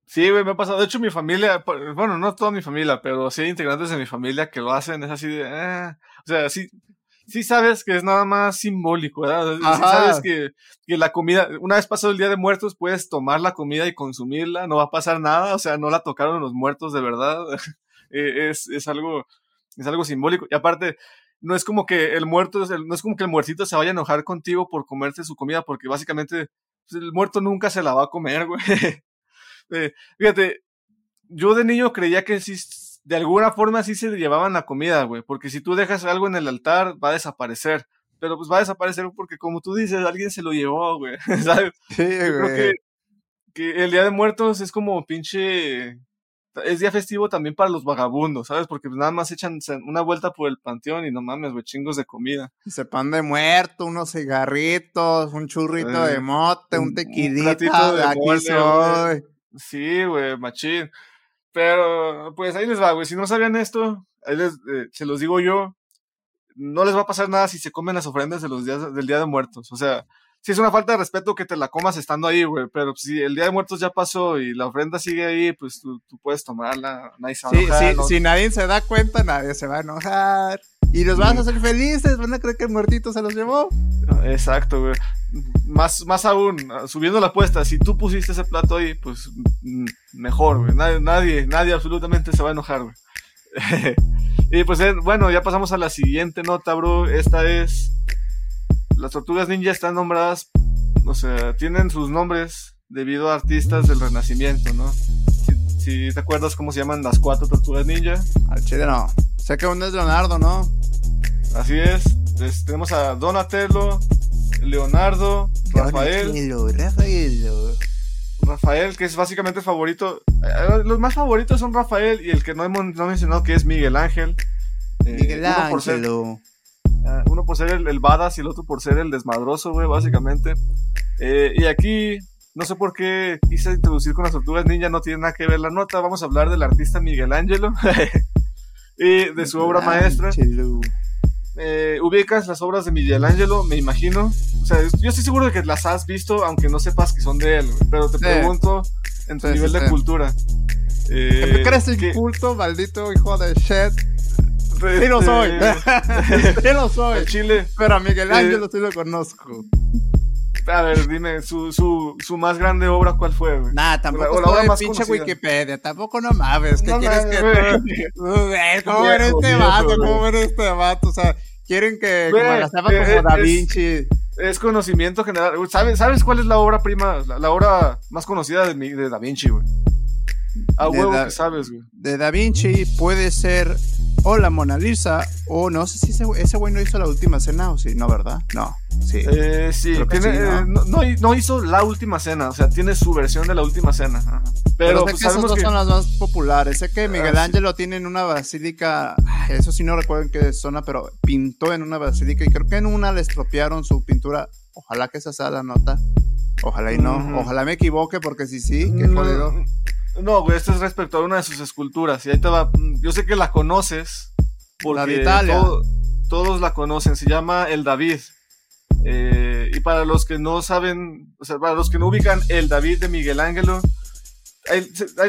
Sí, güey, me ha pasado. De hecho, mi familia, bueno, no toda mi familia, pero sí hay integrantes de mi familia que lo hacen, es así de, eh, o sea, sí, sí sabes que es nada más simbólico, ¿verdad? Sí sabes que, que, la comida, una vez pasado el Día de Muertos, puedes tomar la comida y consumirla, no va a pasar nada, o sea, no la tocaron los muertos de verdad. E, es, es, algo, es algo simbólico. Y aparte, no es como que el muerto, no es como que el muertito se vaya a enojar contigo por comerte su comida, porque básicamente pues, el muerto nunca se la va a comer, güey. Eh, fíjate, yo de niño creía que sí de alguna forma sí se llevaban la comida, güey, porque si tú dejas algo en el altar va a desaparecer, pero pues va a desaparecer porque como tú dices, alguien se lo llevó, güey, ¿sabes? Sí, güey. Creo que, que el Día de Muertos es como pinche es día festivo también para los vagabundos, ¿sabes? Porque pues nada más echan una vuelta por el panteón y no mames, güey, chingos de comida. Se pan de muerto, unos cigarritos, un churrito de eh, mote, un tequilito, de aquí soy. Sí, güey, machín. Pero, pues ahí les va, güey. Si no sabían esto, ahí les, eh, se los digo yo. No les va a pasar nada si se comen las ofrendas de los días del Día de Muertos. O sea, si es una falta de respeto que te la comas estando ahí, güey. Pero si el Día de Muertos ya pasó y la ofrenda sigue ahí, pues tú, puedes tomarla. Nadie se sí, sí, Si nadie se da cuenta, nadie se va a enojar. Y los vas a hacer felices, van a creer que el muertito se los llevó. Exacto, güey. Más, más aún, subiendo la apuesta, si tú pusiste ese plato ahí, pues mm, mejor, güey. Nadie, nadie, nadie absolutamente se va a enojar, güey. y pues eh, bueno, ya pasamos a la siguiente nota, bro. Esta es. Las tortugas ninja están nombradas, o sea, tienen sus nombres debido a artistas del Renacimiento, ¿no? Si, te acuerdas cómo se llaman las cuatro tortugas ninja. Al chile no. Sé que uno es Leonardo, ¿no? Así es. tenemos a Donatello, Leonardo, Rafael. Rafael. Rafael, que es básicamente el favorito. Eh, los más favoritos son Rafael y el que no hemos no mencionado que es Miguel Ángel. Eh, Miguel Ángel. Ah, uno por ser el, el, badass y el otro por ser el desmadroso, güey, básicamente. Eh, y aquí, no sé por qué quise introducir con las tortugas ninja, no tiene nada que ver la nota. Vamos a hablar del artista Miguel Ángelo y de su obra maestra. Eh, ubicas las obras de Miguel Ángelo, me imagino. O sea, yo estoy seguro de que las has visto, aunque no sepas que son de él, pero te pregunto en tu nivel de cultura. Eh, ¿Qué crees el culto, maldito hijo de shit? Sí lo soy. sí lo soy. Chile. Pero a Miguel Ángelo sí lo conozco. A ver, dime, su, su, su más grande obra, ¿cuál fue, güey? Nah, tampoco la, la pinche Wikipedia, tampoco no mames, ¿qué quieres que... ¿Cómo eres este vato? ¿Cómo eres este vato? O sea, Quieren que como la sepa como Da Vinci. Es, conocimiento general. ¿Sabes, ¿Sabes cuál es la obra prima, la, obra más conocida de, de Da Vinci, güey? A huevo que sabes, güey. De Da Vinci puede ser o la Mona Lisa, o no sé si ese, ese güey no hizo la última cena o sí, no, ¿verdad? No, sí. Eh, sí, eh, ¿no? no, hizo la última cena, o sea, tiene su versión de la última cena. Pero, pues, esos dos son las más populares. Sé que Miguel ah, Ángelo tiene en una basílica, eso sí no recuerdo en qué zona, pero pintó en una basílica y creo que en una le estropearon su pintura. Ojalá que esa sea la nota. Ojalá y no. Ojalá me equivoque porque si sí, qué jodido. No, güey, esto es respecto a una de sus esculturas. Y ahí te va. Yo sé que la conoces. Porque la de Italia. todos la conocen. Se llama El David. Eh, y para los que no saben, o sea, para los que no ubican el David de Miguel Ángelo, ahí,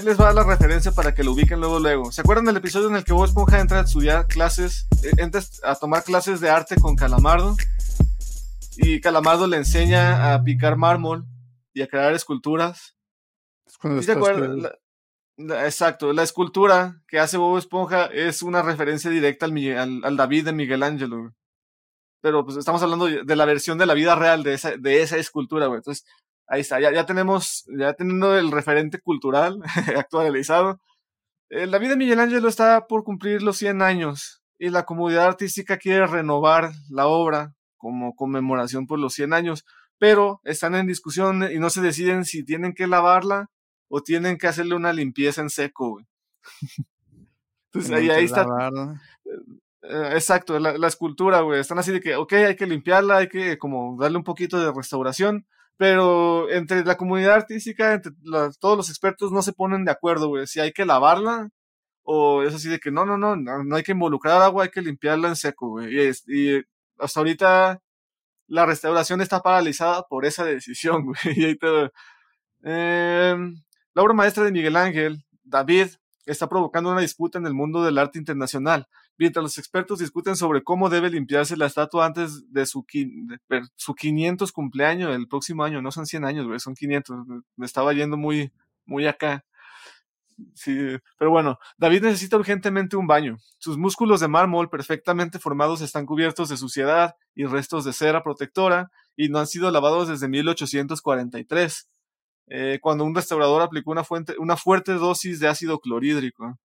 les va la referencia para que lo ubiquen luego luego. ¿Se acuerdan del episodio en el que Bob Esponja entra a estudiar clases, eh, entra a tomar clases de arte con Calamardo? Y Calamardo le enseña a picar mármol y a crear esculturas. ¿Sí acuerdan? exacto, la escultura que hace Bob Esponja es una referencia directa al, al, David de Miguel Ángelo. Pero pues estamos hablando de la versión de la vida real de esa, de esa escultura, güey. Entonces, ahí está, ya, ya tenemos, ya teniendo el referente cultural actualizado. El David de Miguel Ángelo está por cumplir los 100 años y la comunidad artística quiere renovar la obra como conmemoración por los 100 años, pero están en discusión y no se deciden si tienen que lavarla o tienen que hacerle una limpieza en seco, güey. Entonces ahí, ahí está. Eh, exacto, la, escultura, güey. Están así de que, ok, hay que limpiarla, hay que como darle un poquito de restauración, pero entre la comunidad artística, entre todos los expertos no se ponen de acuerdo, güey, si hay que lavarla o es así de que no, no, no, no, hay que involucrar agua, hay que limpiarla en seco, güey. Y, y hasta ahorita la restauración está paralizada por esa decisión, güey. Y ahí te, eh, la obra maestra de Miguel Ángel, David, está provocando una disputa en el mundo del arte internacional, mientras los expertos discuten sobre cómo debe limpiarse la estatua antes de su, su 500 cumpleaños el próximo año. No son 100 años, son 500. Me estaba yendo muy, muy acá. Pero bueno, David necesita urgentemente un baño. Sus músculos de mármol perfectamente formados están cubiertos de suciedad y restos de cera protectora y no han sido lavados desde 1843. Eh, cuando un restaurador aplicó una, fuente, una fuerte dosis de ácido clorhídrico.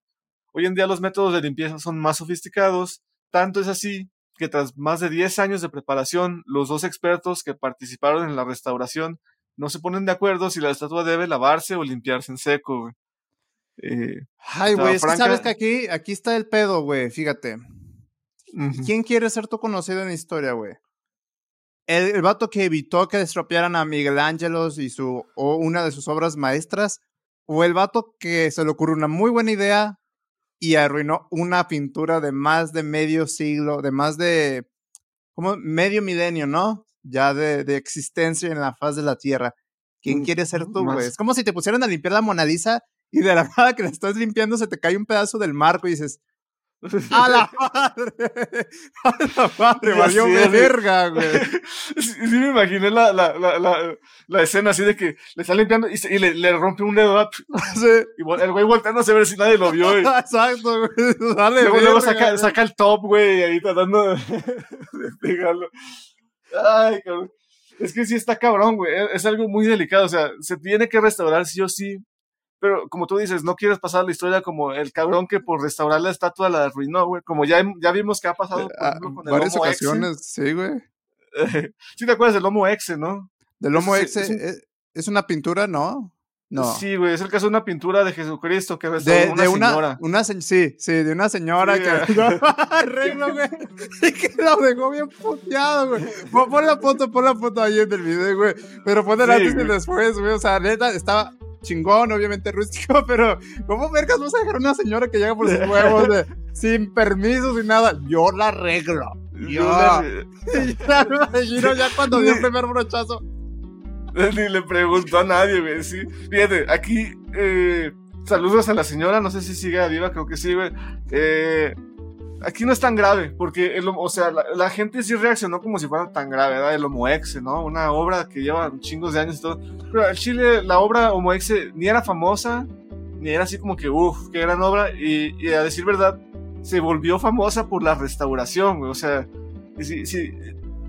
Hoy en día los métodos de limpieza son más sofisticados, tanto es así que tras más de 10 años de preparación, los dos expertos que participaron en la restauración no se ponen de acuerdo si la estatua debe lavarse o limpiarse en seco. Eh, Ay, güey, sabes que aquí, aquí está el pedo, güey, fíjate. ¿Quién quiere ser tu conocido en historia, güey? El, vato que evitó que estropearan a Miguel Ángelo y su, o una de sus obras maestras, o el vato que se le ocurrió una muy buena idea y arruinó una pintura de más de medio siglo, de más de, como medio milenio, ¿no? Ya de, de existencia en la faz de la Tierra. ¿Quién quiere ser tú, güey? Es como si te pusieran a limpiar la Mona Lisa y de la nada que la estás limpiando se te cae un pedazo del marco y dices, ¡A la madre! ¡A la madre! Valió verga, güey. Sí, me imaginé la, la, la, la, escena así de que le está limpiando y, y le, le, rompe un dedo. Sí. Y el güey volteándose a ver si nadie lo vio. Exacto, güey. luego, luego saca, saca, el top, güey, ahí tratando de, de pegarlo. Ay, cabrón. Es que sí está cabrón, güey. Es algo muy delicado. O sea, se tiene que restaurar sí o sí pero como tú dices, no quieres pasar la historia como el cabrón que por restaurar la estatua la arruinó, güey. Como ya, ya vimos que ha pasado por ejemplo, con el varias ocasiones, sí, güey. sí te acuerdas del Lomo Exe, ¿no? Del Lomo Exe es, una pintura, ¿no? No. Sí, güey, es el caso de una pintura de Jesucristo que de, una, señora. Una, sí, sí, de una señora que arreglo, güey. Y que lo dejó bien puteado, güey. Pon, la foto, pon la foto ahí en el video, güey. Pero pon el antes y después, güey. O sea, neta, estaba chingón, obviamente rústico, pero ¿cómo vergas vas a dejar a una señora que llega por sus huevos de, sin permiso, sin nada? Yo la arreglo. Yo. ya, ya cuando dio el primer brochazo. Ni le preguntó a nadie, güey. Sí. Fíjate, aquí eh, saludos a la señora, no sé si sigue viva, creo que sí, güey. Eh, aquí no es tan grave, porque, el, o sea, la, gente sí reaccionó como si fuera tan grave, ¿verdad? El Homo Exe, ¿no? Una obra que lleva chingos de años y todo. Pero en Chile, la obra Homo Exe ni era famosa, ni era así como que, uff, qué gran obra, y, a decir verdad, se volvió famosa por la restauración, güey. O sea, si, si,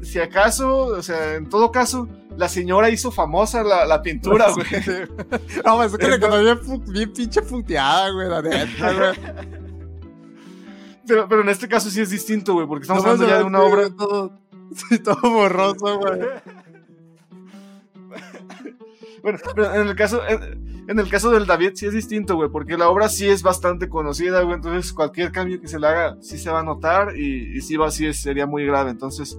si, acaso, o sea, en todo caso, la señora hizo famosa la, la pintura, güey. no, es que le quedó bien, bien pinche puteada, güey, la neta, güey. Pero, pero en este caso sí es distinto, güey, porque estamos hablando ya de una obra. Todo, sí, todo borroso, güey. bueno, pero en el caso. En, el caso del David sí es distinto, güey, porque la obra sí es bastante conocida, güey, entonces cualquier cambio que se le haga sí se va a notar y, y sí va, sí sería muy grave, entonces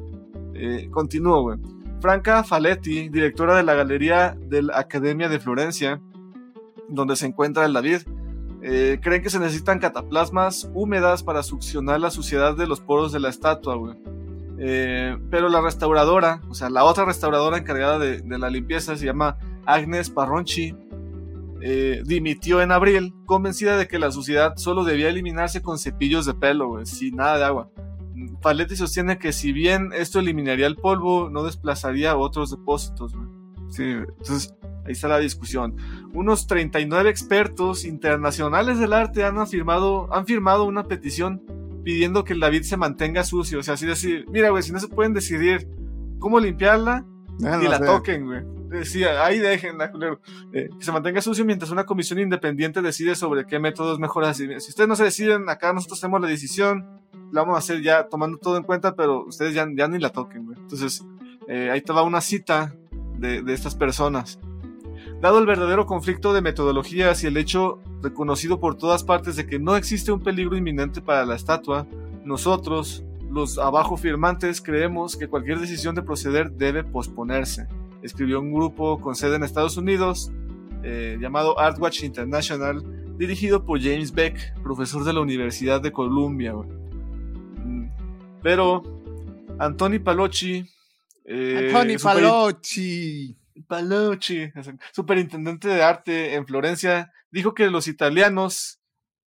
eh, continúo, güey. Franca Faletti, directora de la Galería de la Academia de Florencia, donde se encuentra el David, eh, creen que se necesitan cataplasmas húmedas para succionar la suciedad de los poros de la estatua, güey. Eh, pero la restauradora, o sea, la otra restauradora encargada de, la limpieza se llama Agnes Parronchi, eh, dimitió en abril, convencida de que la suciedad solo debía eliminarse con cepillos de pelo, güey, sin nada de agua. Paletti sostiene que si bien esto eliminaría el polvo, no desplazaría otros depósitos. Güey. Sí, entonces ahí está la discusión. Unos 39 expertos internacionales del arte han afirmado, han firmado una petición pidiendo que el David se mantenga sucio. O sea, así decir, mira, güey, si no se pueden decidir cómo limpiarla, ni la toquen, güey. Decía, ahí déjenla. Eh, que se mantenga sucio mientras una comisión independiente decide sobre qué métodos mejorar. Si, si ustedes no se deciden, acá nosotros hacemos la decisión. La vamos a hacer ya tomando todo en cuenta, pero ustedes ya, ya ni la toquen, güey. Entonces, eh, ahí te va una cita de, estas personas. Dado el verdadero conflicto de metodologías y el hecho reconocido por todas partes de que no existe un peligro inminente para la estatua, nosotros, los abajo firmantes, creemos que cualquier decisión de proceder debe posponerse. Escribió un grupo con sede en Estados Unidos eh, llamado Artwatch International, dirigido por James Beck, profesor de la Universidad de Columbia. Mm, pero Antoni Palocci. Eh, Palocci. Palocci, superintendente de arte en Florencia, dijo que los italianos,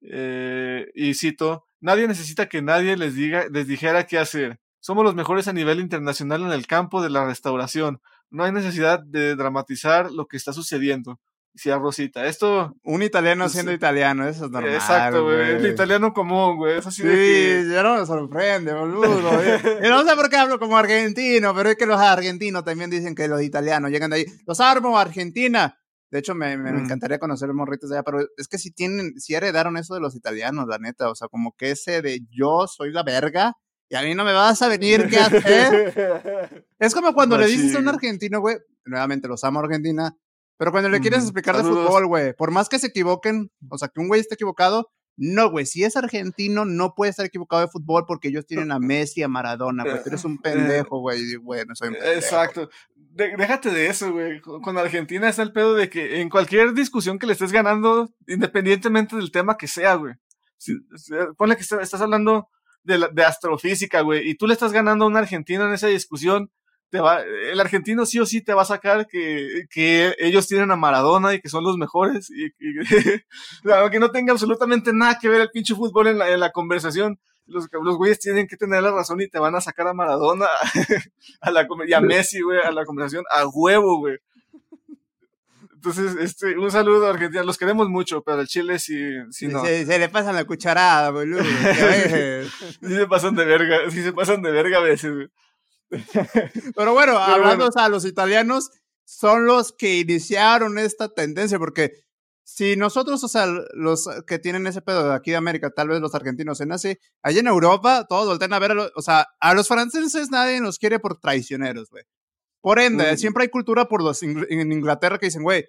eh, y cito, nadie necesita que nadie les, diga, les dijera qué hacer. Somos los mejores a nivel internacional en el campo de la restauración. No hay necesidad de dramatizar lo que está sucediendo. Decía Rosita, esto... Un italiano siendo italiano, eso es normal, Exacto, güey. El italiano común, güey. Es así sí, de que... ya no me sorprende, boludo. y no sé por qué hablo como argentino, pero es que los argentinos también dicen que los italianos llegan de ahí. Los armo, Argentina. De hecho, me, me, Mm. encantaría conocer los morritos de allá, pero es que si tienen, si heredaron eso de los italianos, la neta. O sea, como que ese de yo soy la verga y a mí no me vas a venir qué hacer. Es como cuando le dices a un argentino, güey, nuevamente los amo Argentina, pero cuando le quieres explicar de Saludos. fútbol, güey, por más que se equivoquen, o sea, que un güey esté equivocado, no, güey, si es argentino, no puede estar equivocado de fútbol porque ellos tienen a Messi, a Maradona, güey, tú eres un pendejo, güey, y, güey, no soy un pendejo. Exacto. De- déjate de eso, güey. Con Argentina está el pedo de que en cualquier discusión que le estés ganando, independientemente del tema que sea, güey. Si- si- ponle que est- estás hablando de, la- de astrofísica, güey, y tú le estás ganando a un argentino en esa discusión, te va, el argentino sí o sí te va a sacar que, que ellos tienen a Maradona y que son los mejores, y, y- aunque no tenga absolutamente nada que ver el pinche fútbol en la, en la conversación, los, los güeyes tienen que tener la razón y te van a sacar a Maradona a la, y a Messi, güey, a la conversación a huevo, güey. Entonces, este, un saludo a Argentina. Los queremos mucho, pero el Chile sí, sí no. se, se le pasan la cucharada, boludo. Sí se pasan de verga, sí se pasan de verga a veces, güey. Pero bueno, Pero hablando, bueno. sea, los italianos son los que iniciaron esta tendencia, porque si nosotros, o sea, los que tienen ese pedo de aquí de América, tal vez los argentinos en así, allá en Europa, todos voltean a ver, a los- o sea, a los franceses nadie los quiere por traicioneros, güey. Por ende, Mm. siempre hay cultura por los ingl- en Inglaterra que dicen, güey,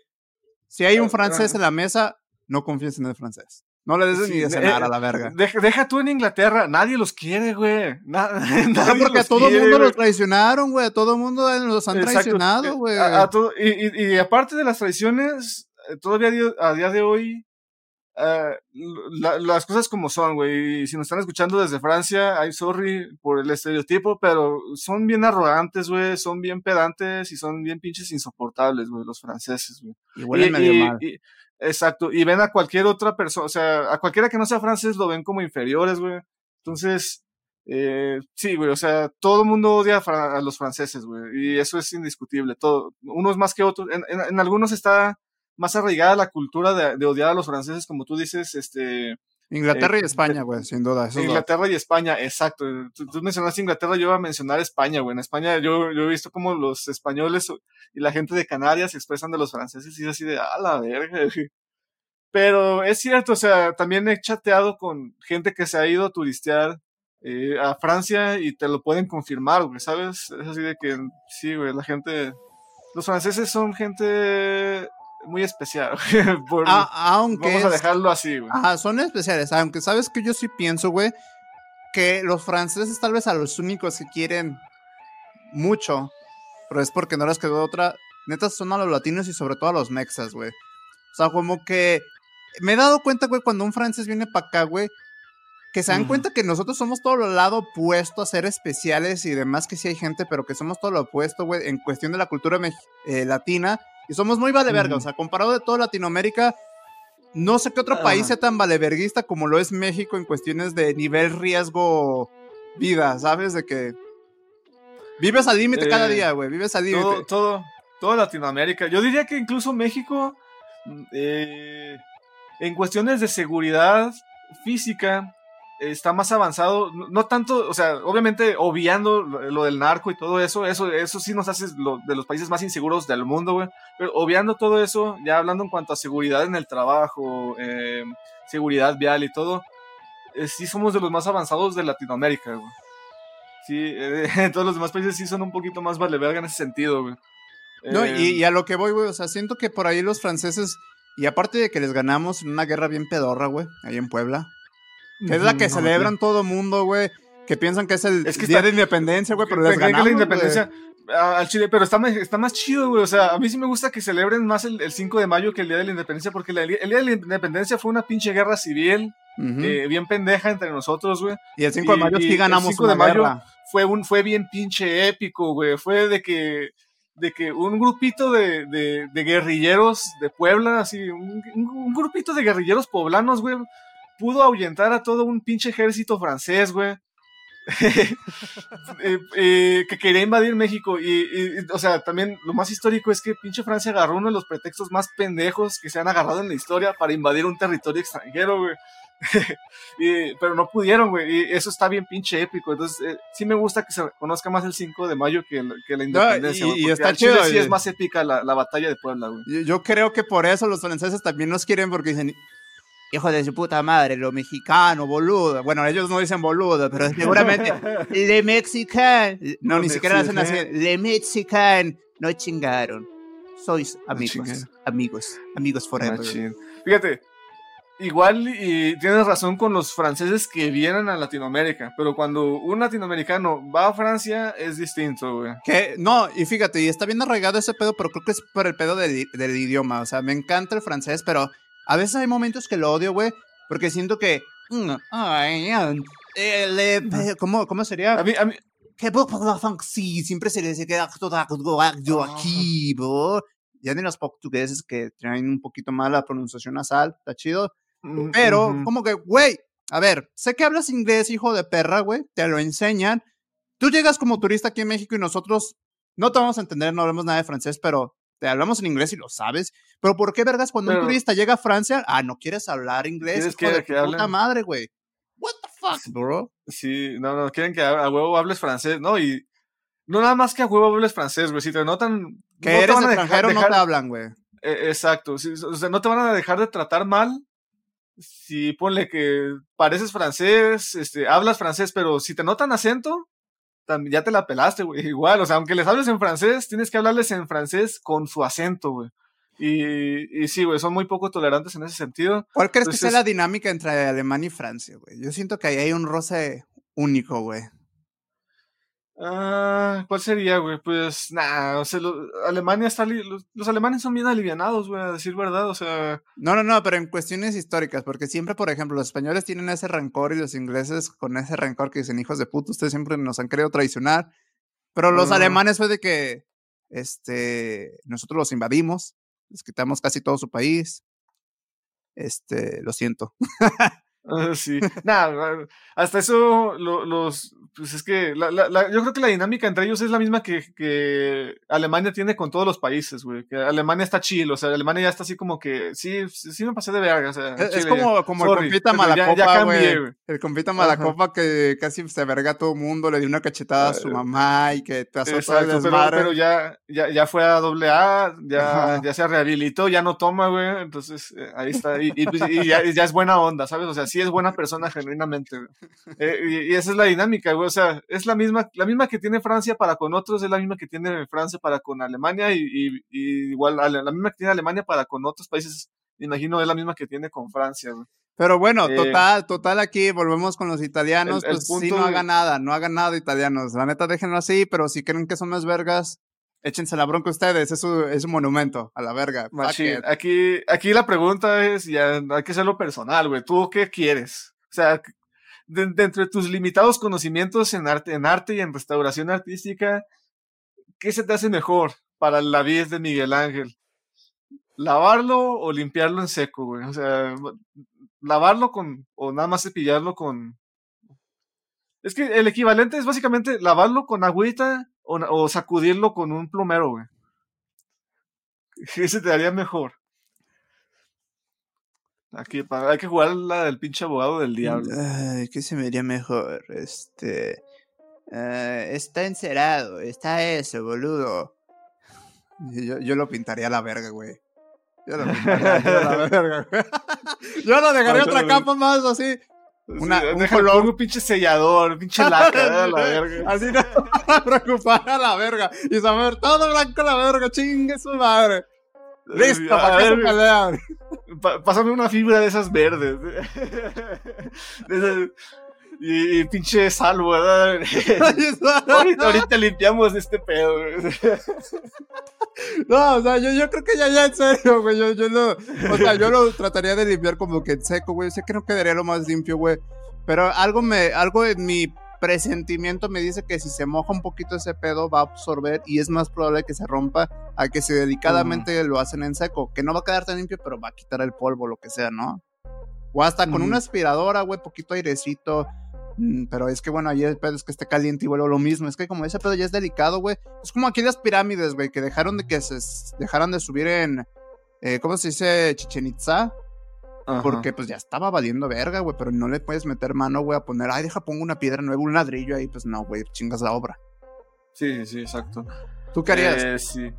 si hay un francés en la mesa, no confíes en el francés. No le des Sí, ni de cenar eh, a la verga. Deja, deja tú en Inglaterra, nadie los quiere, güey. Na- No, nadie porque a todo el mundo güey. los traicionaron, güey. A todo el mundo los han Exacto. traicionado, Eh, güey. a- a todo- y, y- y aparte de las traiciones, eh, todavía a día, de hoy, eh, la- las cosas como son, güey. Y Si nos están escuchando desde Francia, I'm sorry por el estereotipo, pero son bien arrogantes, güey. Son bien pedantes y son bien pinches insoportables, güey, los franceses, güey. Y huelen medio mal. Exacto. Y ven a cualquier otra persona, o sea, a cualquiera que no sea francés lo ven como inferiores, güey. Entonces, eh, sí, güey, o sea, todo el mundo odia a los franceses, güey. Y eso es indiscutible. Todo, unos más que otros. En, en- en algunos está más arraigada la cultura de, de odiar a los franceses, como tú dices, este, Inglaterra eh, y España, güey, sin duda. dos. Inglaterra y España, exacto. Tú, tú mencionaste Inglaterra, yo iba a mencionar España, güey. En España yo, yo he visto como los españoles y la gente de Canarias se expresan de los franceses y es así de, a la verga, güey". Pero es cierto, o sea, también he chateado con gente que se ha ido a turistear eh, a Francia y te lo pueden confirmar, güey, ¿sabes? Es así de que, sí, güey, la gente... Los franceses son gente muy especial, por- aunque vamos a dejarlo así, güey. Ajá, son especiales. Aunque sabes que yo sí pienso, güey, que los franceses tal vez a los únicos que quieren mucho, pero es porque no les quedó otra. Neta son a los latinos y sobre todo a los mexas, güey. O sea, como que me he dado cuenta, güey, cuando un francés viene para acá, güey, que se dan cuenta que nosotros somos todo lo lado opuesto a ser especiales y demás, que sí hay gente, pero que somos todo lo opuesto, güey, en cuestión de la cultura eh, latina. Y somos muy vale verga, o sea, comparado de toda Latinoamérica, no sé qué otro país sea tan valeverguista como lo es México en cuestiones de nivel riesgo vida, ¿sabes? De que vives al límite cada eh, día, güey, vives al límite. Todo, todo, todo, Latinoamérica. Yo diría que incluso México, eh, en cuestiones de seguridad física, está más avanzado, no tanto, o sea, obviamente obviando lo, del narco y todo eso, eso, eso sí nos hace de los países más inseguros del mundo, güey. Pero obviando todo eso, ya hablando en cuanto a seguridad en el trabajo, eh, seguridad vial y todo, eh, sí somos de los más avanzados de Latinoamérica, güey. Sí, eh, todos los demás países sí son un poquito más vale verga en ese sentido, güey. No, y, y, a lo que voy, güey, o sea, siento que por ahí los franceses, y aparte de que les ganamos en una guerra bien pedorra, güey, ahí en Puebla, que es la que celebran todo mundo, güey. Que piensan que es el día de independencia, güey, pero les ganamos, la independencia al Chile, pero está, está más chido, güey. O sea, a mí sí me gusta que celebren más el, 5 de mayo que el día de la independencia, porque el día de la independencia fue una pinche guerra civil, eh, bien pendeja entre nosotros, güey. Y el 5 de mayo sí ganamos el 5 de mayo Fue, un, fue bien pinche épico, güey. Fue de que de que un grupito de, de, guerrilleros de Puebla, así, un, un, grupito de guerrilleros poblanos, güey, pudo ahuyentar a todo un pinche ejército francés, güey. Eh, eh, que quería invadir México. Y, o sea, también lo más histórico es que pinche Francia agarró uno de los pretextos más pendejos que se han agarrado en la historia para invadir un territorio extranjero, güey. pero no pudieron, güey. Y eso está bien pinche épico. Entonces, eh, sí me gusta que se conozca más el 5 de mayo que, la independencia. y, está chido. Sí es más épica la, la batalla de Puebla, güey. Yo, yo, creo que por eso los franceses también nos quieren, porque dicen, hijo de su puta madre, lo mexicano, boludo. Bueno, ellos no dicen boludo, pero seguramente le mexican. No, ni siquiera hacen así. Le mexican. No chingaron. Sois amigos. amigos. Amigos forever. Fíjate, igual y tienes razón con los franceses que vienen a Latinoamérica, pero cuando un latinoamericano va a Francia es distinto, güey. Que no, y fíjate, y está bien arraigado ese pedo, pero creo que es por el pedo del idioma. O sea, me encanta el francés, pero a veces hay momentos que lo odio, güey, porque siento que... Mm, ¿cómo, ¿Cómo sería? A mí, a mí... Sí, siempre se le queda todo aquí, bro. Ya ni los portugueses que traen un poquito más la pronunciación nasal, está chido. Mm, Pero, como que, güey, a ver, sé que hablas inglés, hijo de perra, güey, te lo enseñan. Tú llegas como turista aquí en México y nosotros no te vamos a entender, no hablamos nada de francés, pero te hablamos en inglés y lo sabes. Pero ¿por qué, vergas, cuando un turista llega a Francia, ah, no quieres hablar inglés? ¿Quieres que, puta madre, güey. What the fuck, bro? Sí, no, no, quieren que a huevo hables francés, ¿no? Y no nada más que a huevo hables francés, güey. Si te notan. Que eres extranjero, no te hablan, güey. E, exacto. o sea, no te van a dejar de tratar mal. Si ponle que pareces francés, este, hablas francés, pero si te notan acento, ya te la pelaste, güey. Igual, o sea, aunque les hables en francés, tienes que hablarles en francés con su acento, güey. Y, y sí, güey, son muy poco tolerantes en ese sentido. ¿Cuál crees que sea la dinámica entre Alemania y Francia, güey? Yo siento que ahí hay un roce único, güey. Ah, ¿Cuál sería, güey? Pues, nada, o sea, Alemania está. Los, alemanes son bien alivianados, güey, a decir verdad, o sea. No, no, no, pero en cuestiones históricas, porque siempre, por ejemplo, los españoles tienen ese rencor y los ingleses con ese rencor que dicen hijos de puta, ustedes siempre nos han querido traicionar. Pero los alemanes fue de que, este, nosotros los invadimos, les quitamos casi todo su país. Este, lo siento. Ah, sí, nada, hasta eso los, pues es que la, la, yo creo que la dinámica entre ellos es la misma que, que Alemania tiene con todos los países, güey. Que Alemania está chill, o sea, Alemania ya está así como que, sí, sí me pasé de verga, o sea. Es, como, como el compita Malacopa, güey. El compita Malacopa que casi se verga a todo el mundo, le dio una cachetada a su ah, mamá y que te azotó el desmadre. Pero, pero ya, ya, ya fue a doble A, ya, ya se rehabilitó, ya no toma, güey. Entonces, eh, ahí está. Y, y, pues, y ya, ya, es buena onda, ¿sabes? O sea, sí es buena persona genuinamente, eh, y, esa es la dinámica, güey. O sea, es la misma, la misma que tiene Francia para con otros, es la misma que tiene Francia para con Alemania y, igual la misma que tiene Alemania para con otros países, me imagino, es la misma que tiene con Francia, Pero bueno, eh, total, total aquí volvemos con los italianos, pues sí, no hagan nada, no hagan nada italianos. La neta, déjenlo así, pero si creen que son más vergas, échense la bronca ustedes, es su, es un monumento a la verga. Aquí, aquí la pregunta es, ya hay que hacerlo personal, güey. ¿Tú qué quieres? O sea, dentro de tus limitados conocimientos en arte, en arte y en restauración artística, ¿qué se te hace mejor para la vida de Miguel Ángel? ¿Lavarlo o limpiarlo en seco, güey? O sea, lavarlo con, o nada más cepillarlo con... Es que el equivalente es básicamente lavarlo con agüita o, o sacudirlo con un plumero, güey. ¿Qué se te daría mejor? Aquí, hay que jugar la del pinche abogado del diablo. Ay, ¿qué se me diría mejor? Este. Eh, está encerado, está eso, boludo. Yo, yo lo pintaría a la verga, güey. Yo lo pintaría a la verga, güey. Yo lo dejaría otra capa más así. Una, un, color, un pinche sellador, un pinche laca, a la verga. Así no preocupar a la verga. Y saber todo blanco a la verga, chingue su madre. Listo, para que se pelean. pásame una fibra de esas verdes. y, pinche salvo, ¿verdad? ahorita, ahorita, limpiamos este pedo. no, o sea, yo, yo creo que ya, ya en serio, güey. Yo, yo lo, o sea, yo lo trataría de limpiar como que en seco, güey. Sé que no quedaría lo más limpio, güey. Pero algo me, algo en mi presentimiento me dice que si se moja un poquito ese pedo va a absorber y es más probable que se rompa a que si delicadamente lo hacen en seco, que no va a quedar tan limpio, pero va a quitar el polvo, lo que sea, ¿no? O hasta con una aspiradora, güey, poquito airecito. Mm, pero es que bueno, ahí el pedo es que esté caliente y vuelvo lo mismo. Es que como ese pedo ya es delicado, güey. Es como aquí las pirámides, güey, que dejaron de que se dejaran de subir en. Eh, ¿Cómo se dice? Chichen Itza porque pues ya estaba valiendo verga, güey, pero no le puedes meter mano, güey, a poner, ay, deja, pongo una piedra nueva, un ladrillo ahí, pues no, güey, chingas la obra. Sí, sí, exacto. ¿Tú qué harías? Eh, sí.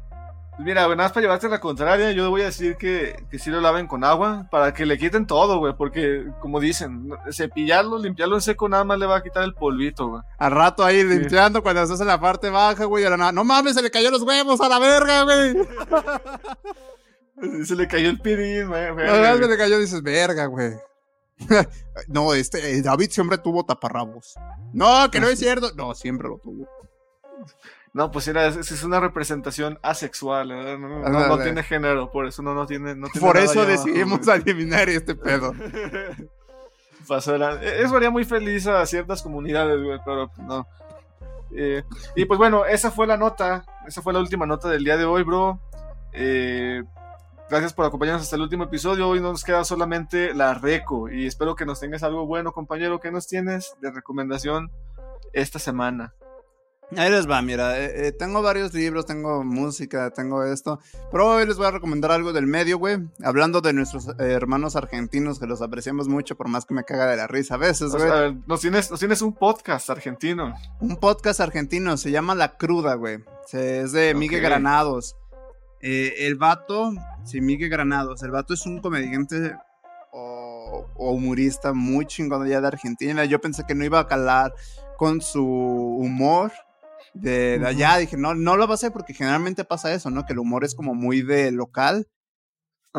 Mira, güey, nada más para llevarte la contraria, yo voy a decir que, que sí lo laven con agua para que le quiten todo, güey, porque como dicen, cepillarlo, limpiarlo en seco nada más le va a quitar el polvito, güey. Al rato ahí limpiando cuando estás en la parte baja, güey, a la nada, no mames, se le cayó los huevos a la verga, güey. Se le cayó el pirín, güey. No, se le cayó y dices, verga, güey. no, este, eh, David siempre tuvo taparrabos. No, que no es cierto. No, siempre lo tuvo. No, pues era, es, una representación asexual, no, tiene género, por eso no, no tiene, no Por eso decidimos eliminar este pedo. Pasó e, eso haría muy feliz a ciertas comunidades, güey, pero pues, no. Eh, y pues bueno, esa fue la nota, esa fue la última nota del día de hoy, bro. Eh, Gracias por acompañarnos hasta el último episodio. Hoy nos queda solamente la reco y espero que nos tengas algo bueno, compañero. ¿Qué nos tienes de recomendación esta semana? Ahí les va, mira, eh, eh, tengo varios libros, tengo música, tengo esto, pero hoy les voy a recomendar algo del medio, güey, hablando de nuestros eh, hermanos argentinos que los apreciamos mucho, por más que me caga de la risa a veces, güey. nos, tienes, nos tienes un podcast argentino. Un podcast argentino, se llama La Cruda, güey, es de Miguel Granados. El vato Sí, Miguel Granados. El vato es un comediante o, humorista muy chingón allá de Argentina. Yo pensé que no iba a calar con su humor de, allá. Dije, no, no lo va a hacer porque generalmente pasa eso, ¿no? Que el humor es como muy de local.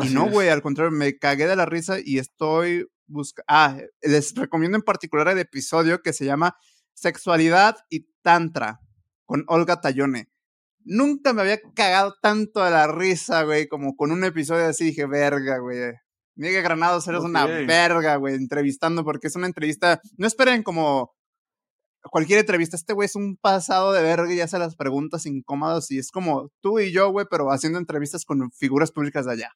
y no, güey, al contrario, me cagué de la risa y estoy buscando. Ah, les recomiendo en particular el episodio que se llama Sexualidad y Tantra con Olga Tallone. Nunca me había cagado tanto de la risa, güey, como con un episodio así. Dije, verga, güey. Miguel Granados, eres una verga, güey, entrevistando, porque es una entrevista. No esperen como cualquier entrevista. Este güey es un pasado de verga y hace las preguntas incómodas y es como tú y yo, güey, pero haciendo entrevistas con figuras públicas de allá.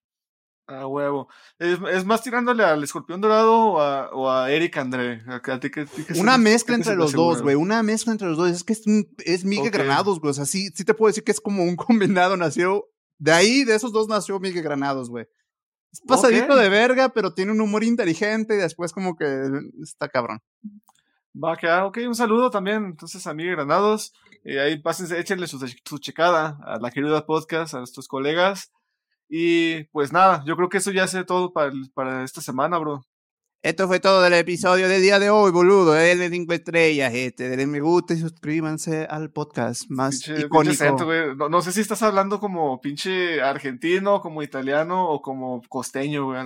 Ah, huevo. Es, más tirándole al escorpión dorado o a, o a Eric André. una mezcla entre los dos, güey. Una mezcla entre los dos. Es que es, es Miguel Granados, güey. O sea, sí, sí te puedo decir que es como un combinado. Nació. De ahí, de esos dos nació Miguel Granados, güey. Es pasadito de verga, pero tiene un humor inteligente y después como que está cabrón. Va a quedar, ok, un saludo también entonces a Miguel Granados. Y ahí pásense, échenle su, su checada a la querida podcast, a nuestros colegas. Y pues nada, yo creo que eso ya hace todo para, para esta semana, bro. Esto fue todo del episodio del día de hoy, boludo. Denle cinco estrellas, este. Denle me gusta y suscríbanse al podcast más icónico. no, sé si estás hablando como pinche argentino, como italiano o como costeño, güey.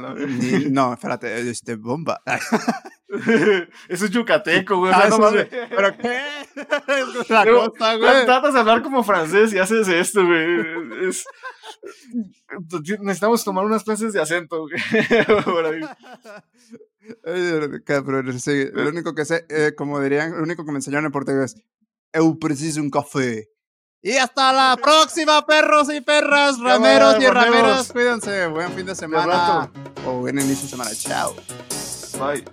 No, espérate, este, bomba. Eso es yucateco, güey. Ah, no mames. ¿Pero qué? La costa, güey. Tratas de hablar como francés y haces esto, güey. Es... Necesitamos tomar unas clases de acento, güey. Cabrón, sí, lo único que sé, eh, como dirían, lo único que me enseñaron en portugués, eu preciso un café. Y hasta la próxima, perros y perras, rameros y rameros. rameras. Cuídense, buen fin de semana. O buen inicio de semana. Chao. Bye.